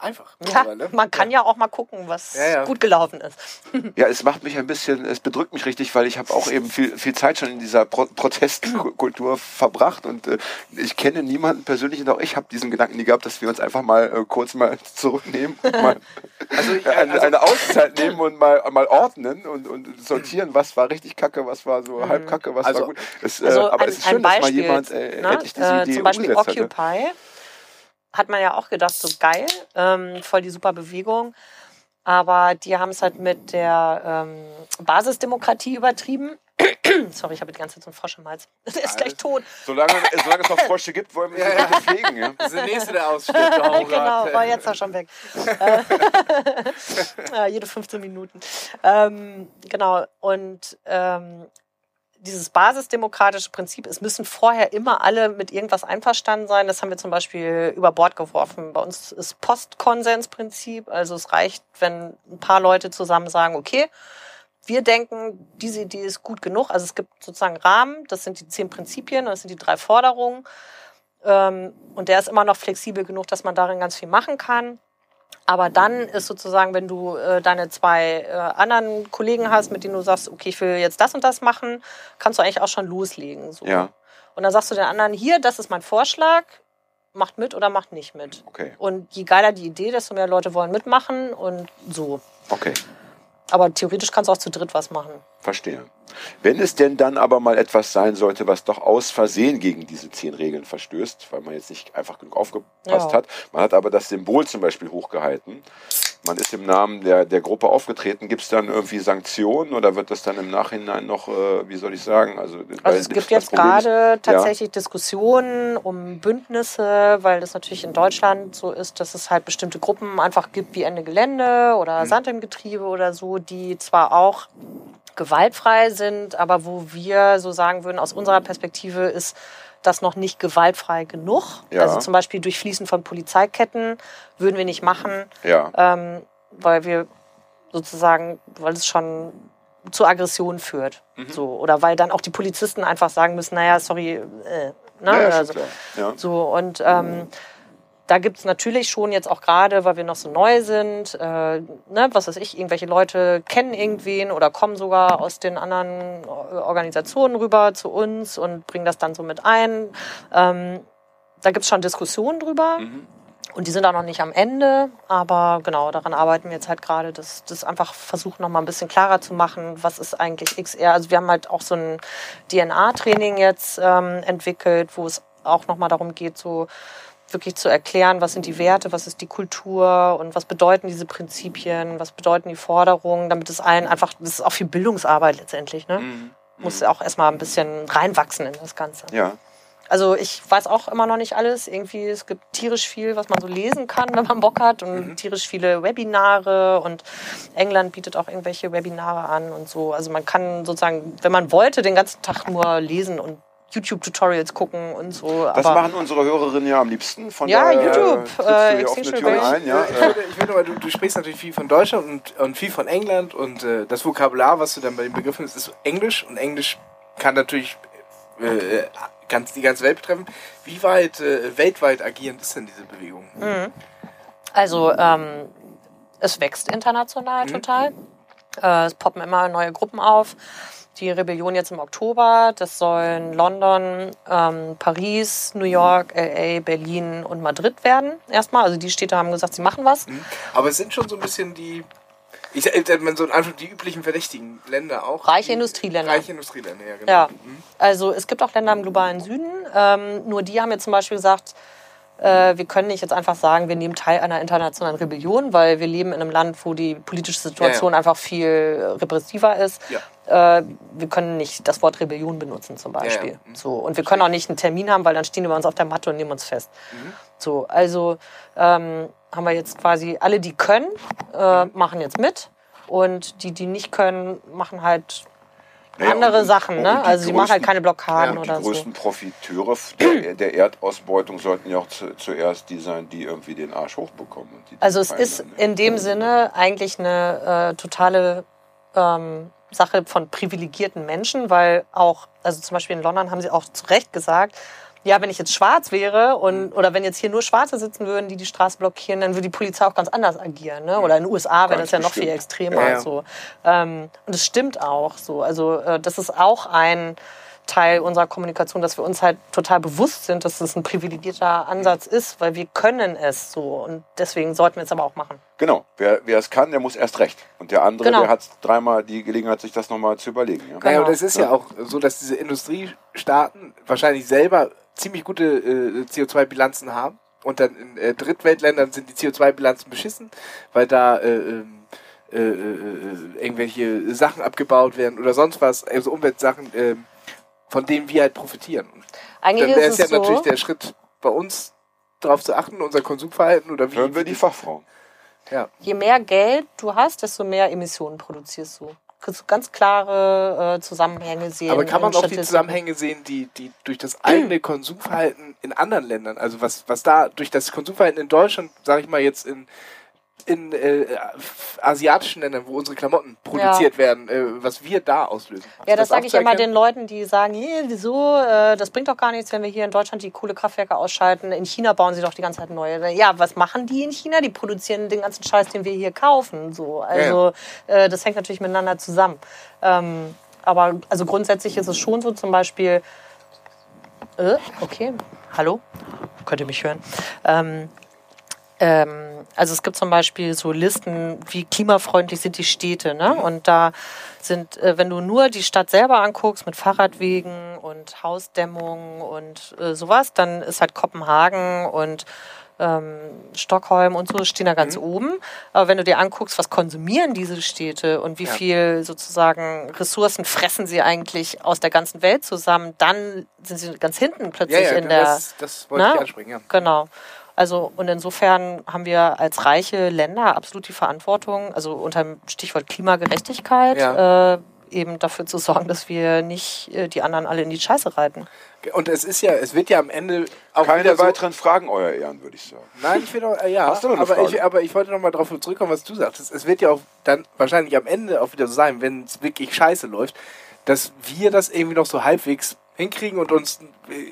S3: einfach.
S4: Ja,
S3: mittlerweile.
S4: man kann ja auch mal gucken, was
S3: Ja, ja.
S4: gut gelaufen ist. *laughs*
S2: Ja, es macht mich ein bisschen, es bedrückt mich richtig, weil ich habe auch eben viel, viel Zeit schon in dieser Pro Protestkultur verbracht und äh, ich kenne niemanden persönlich und auch ich habe diesen Gedanken nie gehabt, dass wir uns einfach mal äh, kurz mal *laughs* zurücknehmen und mal *laughs*
S3: Also, ich-
S2: eine,
S3: also-
S2: eine Auszeit nehmen und mal, mal ordnen und, und sortieren, was war richtig kacke, was war so halb kacke, was
S3: Also-
S2: war gut. Es, äh,
S4: Also
S2: aber
S4: ein,
S2: es ist
S4: ein
S2: schön, dass mal
S4: Beispiel,
S2: jemand äh,
S4: ne?
S2: endlich diese
S4: äh,
S2: Idee
S4: zum Beispiel
S2: umgesetzt hat.
S4: Hat man ja auch gedacht, so geil, ähm, voll die super Bewegung. Aber die haben es halt mit der ähm, Basisdemokratie übertrieben. *clears throat* Sorry, ich habe die ganze Zeit so einen Frosch im Hals. *laughs* Der ist gleich tot.
S2: Solange, solange es noch Frösche gibt, wollen wir sie
S3: Ja, ja.
S2: bitte pflegen. Ja?
S3: Das ist der nächste, der aussteht. *laughs* Oh
S4: genau, war jetzt auch schon weg. Äh, ja, *laughs* jede 15 Minuten. Ähm, genau, und ähm, dieses basisdemokratische Prinzip, es müssen vorher immer alle mit irgendwas einverstanden sein. Das haben wir zum Beispiel über Bord geworfen. Bei uns ist Postkonsensprinzip. Also es reicht, wenn ein paar Leute zusammen sagen, okay, wir denken, diese Idee ist gut genug. Also es gibt sozusagen Rahmen, das sind die zehn Prinzipien, das sind die drei Forderungen. Ähm, und der ist immer noch flexibel genug, dass man darin ganz viel machen kann. Aber dann ist sozusagen, wenn du äh, deine zwei äh, anderen Kollegen hast, mit denen du sagst, okay, ich will jetzt das und das machen, kannst du eigentlich auch schon loslegen. So.
S2: Ja.
S4: Und dann sagst du den anderen, hier, das ist mein Vorschlag, macht mit oder macht nicht mit.
S2: Okay,
S4: Und je geiler die Idee, desto mehr Leute wollen mitmachen und so.
S2: okay.
S4: Aber theoretisch kannst du auch zu dritt was machen.
S2: Verstehe. Wenn es denn dann aber mal etwas sein sollte, was doch aus Versehen gegen diese zehn Regeln verstößt, weil man jetzt nicht einfach genug aufgepasst
S4: Ja.
S2: hat, man hat aber das Symbol zum Beispiel hochgehalten, man ist im Namen der, der Gruppe aufgetreten, gibt es dann irgendwie Sanktionen oder wird das dann im Nachhinein noch, äh, wie soll ich sagen, also,
S4: Also es gibt jetzt
S2: ist-
S4: gerade tatsächlich Diskussionen um Bündnisse, weil das natürlich in Deutschland so ist, dass es halt bestimmte Gruppen einfach gibt wie Ende Gelände oder Sand im Getriebe oder so, die zwar auch gewaltfrei sind, aber wo wir so sagen würden, aus unserer Perspektive ist das noch nicht gewaltfrei genug.
S2: Ja.
S4: Also zum Beispiel durch Fließen von Polizeiketten würden wir nicht machen,
S2: Ja,
S4: ähm, weil wir sozusagen, weil es schon zu Aggressionen führt.
S2: Mhm.
S4: So, oder weil dann auch die Polizisten einfach sagen müssen, naja, sorry, äh, ne?
S2: ja,
S4: also, so, und ähm, da gibt's natürlich schon jetzt auch gerade, weil wir noch so neu sind, äh, ne, was weiß ich, irgendwelche Leute kennen irgendwen oder kommen sogar aus den anderen Organisationen rüber zu uns und bringen das dann so mit ein. Ähm, da gibt's schon Diskussionen drüber.
S2: Mhm.
S4: Und die sind auch noch nicht am Ende, aber genau, daran arbeiten wir jetzt halt gerade, dass das einfach versuchen, noch mal ein bisschen klarer zu machen, was ist eigentlich XR. Also wir haben halt auch so ein DNA-Training jetzt ähm, entwickelt, wo es auch noch mal darum geht, so wirklich zu erklären, was sind die Werte, was ist die Kultur und was bedeuten diese Prinzipien, was bedeuten die Forderungen, damit es allen einfach, das ist auch viel Bildungsarbeit letztendlich, ne?
S2: Mhm.
S4: Muss auch erstmal ein bisschen reinwachsen in das Ganze.
S2: Ja.
S4: Also ich weiß auch immer noch nicht alles. Irgendwie, es gibt tierisch viel, was man so lesen kann, wenn man Bock hat. Und
S2: Mhm.
S4: tierisch viele Webinare. Und England bietet auch irgendwelche Webinare an und so. Also man kann sozusagen, wenn man wollte, den ganzen Tag nur lesen und YouTube-Tutorials gucken und so.
S2: Das
S4: Aber
S2: machen unsere Hörerinnen ja am liebsten. Von
S4: Ja, YouTube,
S2: du
S4: äh,
S2: hier offene
S4: Extinction
S2: ein. Ja,
S3: ich
S2: äh,
S3: würde, ich würde aber, du, du sprichst natürlich viel von Deutschland und, und viel von England und äh, das Vokabular, was du dann bei den Begriffen ist, ist Englisch und Englisch kann natürlich äh, ganz, die ganze Welt betreffen. Wie weit äh, weltweit agierend ist denn diese Bewegung?
S4: Also ähm, es wächst international
S2: Mhm.
S4: total. Äh, es poppen immer neue Gruppen auf. Die Rebellion jetzt im Oktober, das sollen London, ähm, Paris, New York, LA, Berlin und Madrid werden. Erstmal, also die Städte haben gesagt, sie machen was.
S3: Mhm. Aber es sind schon so ein bisschen die, ich äh, man so in Anführung, die üblichen verdächtigen Länder auch.
S4: Reiche Industrieländer.
S3: Reiche Industrieländer, ja, genau.
S4: Ja,
S3: Mhm.
S4: also es gibt auch Länder im globalen Süden. Ähm, nur die haben jetzt zum Beispiel gesagt, wir können nicht jetzt einfach sagen, wir nehmen teil einer internationalen Rebellion, weil wir leben in einem Land, wo die politische Situation
S3: Ja, ja.
S4: einfach viel äh, repressiver ist.
S3: Ja.
S4: Äh, wir können nicht das Wort Rebellion benutzen zum Beispiel.
S3: Mhm.
S4: So und wir können auch nicht einen Termin haben, weil dann stehen wir uns auf der Matte und nehmen uns fest.
S3: Mhm.
S4: So, also ähm, haben wir jetzt quasi alle, die können, äh,
S3: Mhm.
S4: machen jetzt mit und die, die nicht können, machen halt
S2: naja,
S4: andere
S2: und-
S4: Sachen.
S2: und
S4: Ne?
S2: die
S4: Also sie machen halt keine Blockaden
S2: Ja, die
S4: oder so.
S2: größten Profiteure der, *clears throat* der Erdausbeutung sollten ja auch zu, zuerst die sein, die irgendwie den Arsch hochbekommen. Und die
S4: Also es ist
S2: ne?
S4: in dem Sinne eigentlich eine äh, totale ähm, Sache von privilegierten Menschen, weil auch, also zum Beispiel in London haben sie auch zu Recht gesagt, ja, wenn ich jetzt schwarz wäre und oder wenn jetzt hier nur Schwarze sitzen würden, die die Straße blockieren, dann würde die Polizei auch ganz anders agieren. Ne? Oder in den USA wäre das ja noch viel extremer.
S3: Ja, ja.
S4: So. Ähm, und es stimmt auch so. Also äh, das ist auch ein Teil unserer Kommunikation, dass wir uns halt total bewusst sind, dass es ein privilegierter Ansatz ist, weil wir können es so. Und deswegen sollten wir es aber auch machen.
S2: Genau, wer, wer es kann, der muss erst recht. Und der andere,
S4: Genau.
S2: der hat dreimal die Gelegenheit, sich das nochmal zu überlegen. Ja?
S3: Naja,
S4: Genau.
S3: und es ist ja auch so, dass diese Industriestaaten wahrscheinlich selber ziemlich gute äh, CO2-Bilanzen haben. Und dann in äh, Drittweltländern sind die CO2-Bilanzen beschissen, weil da äh, ähm, äh, äh, äh, irgendwelche Sachen abgebaut werden oder sonst was, also Umweltsachen, äh, von denen wir halt profitieren.
S4: Eigentlich
S3: dann wäre
S4: ist
S3: es ja
S4: so,
S3: natürlich der Schritt bei uns darauf zu achten, unser Konsumverhalten oder wie.
S2: Hören wir die Fachfrauen.
S3: ja.
S4: je mehr Geld du hast, desto mehr Emissionen produzierst du. Ganz klare äh, Zusammenhänge sehen.
S3: Aber kann man auch die. Zusammenhänge sehen, die, die durch das eigene *clears throat* Konsumverhalten in anderen Ländern, also was, was da durch das Konsumverhalten in Deutschland, sage ich mal jetzt in, in äh, asiatischen Ländern, wo unsere Klamotten produziert werden, äh, was wir da auslösen.
S4: Ja,
S3: du
S4: das sage ich immer den Leuten, die sagen, "Hey, wieso, äh, das bringt doch gar nichts, wenn wir hier in Deutschland die Kohlekraftwerke ausschalten. In China bauen sie doch die ganze Zeit neue. Ja, was machen die in China? Die produzieren den ganzen Scheiß, den wir hier kaufen. So, also Äh, das hängt natürlich miteinander zusammen. Ähm, aber also grundsätzlich ist es schon so, zum Beispiel, äh, okay, hallo, könnt ihr mich hören? Ähm, ähm, also es gibt zum Beispiel so Listen, wie klimafreundlich sind die Städte, ne? Und da sind, äh, wenn du nur die Stadt selber anguckst mit Fahrradwegen und Hausdämmung und äh, sowas, dann ist halt Kopenhagen und ähm, Stockholm und so stehen da ganz oben. Aber wenn du dir anguckst, was konsumieren diese Städte und wie
S3: Ja.
S4: viel sozusagen Ressourcen fressen sie eigentlich aus der ganzen Welt zusammen, dann sind sie ganz hinten
S3: ja,
S4: plötzlich
S3: ja,
S4: in der
S3: das, das wollte
S4: Ne?
S3: ich ansprechen, ja.
S4: Genau. Also und insofern haben wir als reiche Länder absolut die Verantwortung, also unter dem Stichwort Klimagerechtigkeit,
S3: Ja.
S4: äh, eben dafür zu sorgen, dass wir nicht äh, die anderen alle in die Scheiße reiten.
S3: Und es ist ja, es wird ja am Ende auch
S2: Keine
S3: so,
S2: weiteren Fragen, euer Ehren, würde ich sagen.
S3: Nein, ich will auch, äh, ja,
S2: Hast du noch eine
S3: aber,
S2: Frage?
S3: ich, aber ich wollte noch mal darauf zurückkommen, was du sagtest. Es wird ja auch dann wahrscheinlich am Ende auch wieder so sein, wenn es wirklich scheiße läuft, dass wir das irgendwie noch so halbwegs hinkriegen und uns,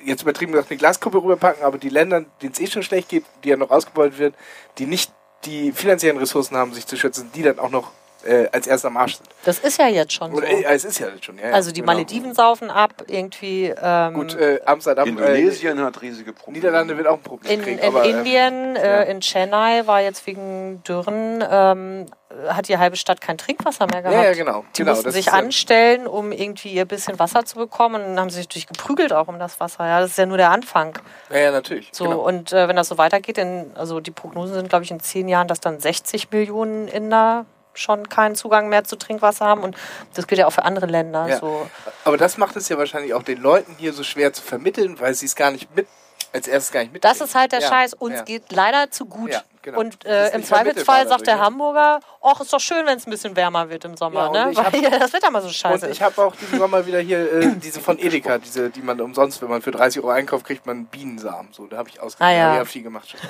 S3: jetzt übertrieben gesagt, eine Glaskuppe rüberpacken, aber die Länder, denen es eh schon schlecht geht, die ja noch ausgebeutet wird, die nicht die finanziellen Ressourcen haben, sich zu schützen, die dann auch noch äh, als erster am Arsch sind.
S4: Das ist ja jetzt schon so.
S3: Oder, äh, es ist ja jetzt schon, ja. ja,
S4: Also die
S3: genau.
S4: Malediven saufen ab, irgendwie ähm,
S3: Gut, äh, Amsterdam, äh,
S2: Indonesien hat riesige Probleme.
S3: Niederlande wird auch ein Problem
S4: in,
S3: kriegen.
S4: in
S3: aber, ähm,
S4: Indien,
S3: ja.
S4: äh, in Chennai war jetzt wegen Dürren, ähm, hat die halbe Stadt kein Trinkwasser mehr gehabt.
S3: Ja, ja, genau.
S4: Die
S3: genau,
S4: mussten sich anstellen, um irgendwie ihr bisschen Wasser zu bekommen und dann haben sie sich natürlich geprügelt auch um das Wasser. Ja, das ist ja nur der Anfang.
S3: Ja, ja, natürlich.
S4: So,
S3: genau.
S4: und äh, wenn das so weitergeht, in, also die Prognosen sind, glaube ich, in zehn Jahren, dass dann 60 Millionen Inder schon keinen Zugang mehr zu Trinkwasser haben. Und das gilt ja auch für andere Länder.
S3: Ja.
S4: So.
S3: Aber das macht es ja wahrscheinlich auch den Leuten hier so schwer zu vermitteln, weil sie es gar nicht mit, als erstes gar nicht mit.
S4: Das ist halt der
S3: ja,
S4: Scheiß. Uns
S3: ja.
S4: geht leider zu gut.
S3: Ja, genau.
S4: Und äh, im Zweifelsfall sagt der? Hamburger, ach, ist doch schön, wenn es ein bisschen wärmer wird im Sommer,
S3: Ja, und
S4: ne?
S3: ich hab- *laughs*
S4: Weil hier das Wetter mal so
S3: Und
S4: scheiße
S3: ich
S4: ist.
S3: habe auch diesen Sommer wieder hier äh, diese von Edeka, diese, die man umsonst, wenn man für 30 Euro einkauft, kriegt man Bienensamen. So, da habe ich ausgegeben.
S4: Ah, ja.
S3: Ich viel gemacht. schon.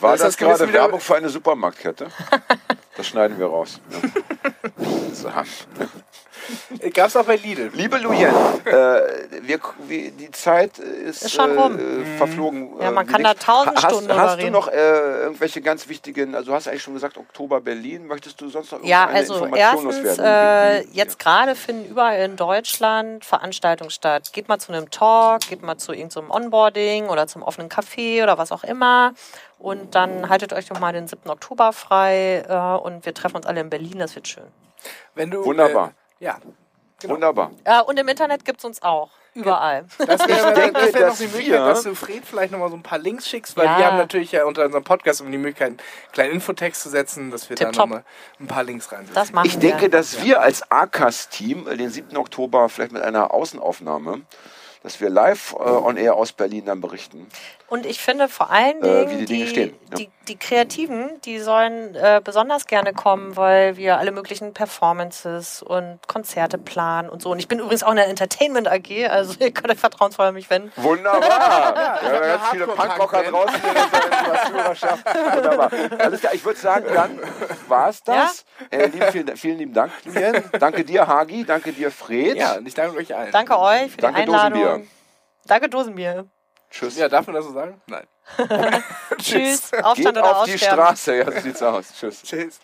S2: War das,
S3: das
S2: gerade Werbung für eine Supermarktkette? *laughs* Das schneiden wir raus. Ja. *laughs* So.
S3: Äh, *laughs* Gab's auch bei Lidl.
S2: Liebe Lujen, äh, wir, wir, die Zeit ist,
S4: Ist schon
S2: äh,
S4: rum.
S2: äh, verflogen.
S4: Ja,
S2: äh,
S4: man
S2: wie
S4: kann da tausend
S2: hast,
S4: Stunden
S2: Hast du noch äh, irgendwelche ganz wichtigen, also du hast eigentlich schon gesagt, Oktober Berlin, möchtest du sonst noch
S4: Ja,
S2: irgendeine
S4: also
S2: Information
S4: erstens,
S2: loswerden?
S4: äh, jetzt gerade finden überall in Deutschland Veranstaltungen statt. Geht mal zu einem Talk, geht mal zu irgendeinem Onboarding oder zum offenen Café oder was auch immer. Und dann haltet euch doch mal den 7. Oktober frei äh, und wir treffen uns alle in Berlin, das wird schön.
S3: Wenn du,
S2: Wunderbar.
S3: Äh, ja.
S2: Wunderbar.
S4: Äh, und im Internet gibt's uns auch. Überall.
S3: Das *laughs* wäre
S2: Ich denke,
S3: das wär noch
S2: dass
S3: die Möglichkeit,
S2: wir-
S3: dass du Fred vielleicht nochmal so ein paar Links schickst, weil
S4: Ja.
S3: wir haben natürlich ja unter unserem Podcast immer die Möglichkeit, einen kleinen Infotext zu setzen, dass wir da nochmal ein paar Links reinsetzen.
S4: Das machen
S2: Ich denke,
S4: wir.
S2: dass wir als ACAS-Team den 7. Oktober vielleicht mit einer Außenaufnahme, dass wir live äh, on air aus Berlin dann berichten.
S4: Und ich finde vor allen
S2: Äh,
S4: Dingen,
S2: wie die Dinge
S4: die,
S2: stehen, ja.
S4: die, die Kreativen, die sollen äh, besonders gerne kommen, weil wir alle möglichen Performances und Konzerte planen und so. Und ich bin übrigens auch in der Entertainment AG, also *laughs* ihr könnt euch vertrauensvoll an mich wenden.
S2: Wunderbar! *laughs* ja,
S3: hab eine
S2: ganz viele Punkrocker draußen in unserer Zuhörerschaft. Wunderbar. Alles klar, ich würde sagen, dann war es das. Äh, lieben, vielen, vielen lieben Dank, Julian. Danke dir, Hagi. Danke dir, Fred.
S3: Ja, und ich danke euch allen.
S4: Danke euch für
S2: Danke,
S4: die Einladung.
S2: Dosenbier.
S4: Danke Dosenbier.
S2: Tschüss.
S3: Ja, darf man das so sagen? Nein. *laughs* *laughs*
S4: Tschüss. Aufstand
S2: Geht
S4: oder
S2: auf die. Straße. Ja, so sieht's aus. Tschüss.
S3: Tschüss.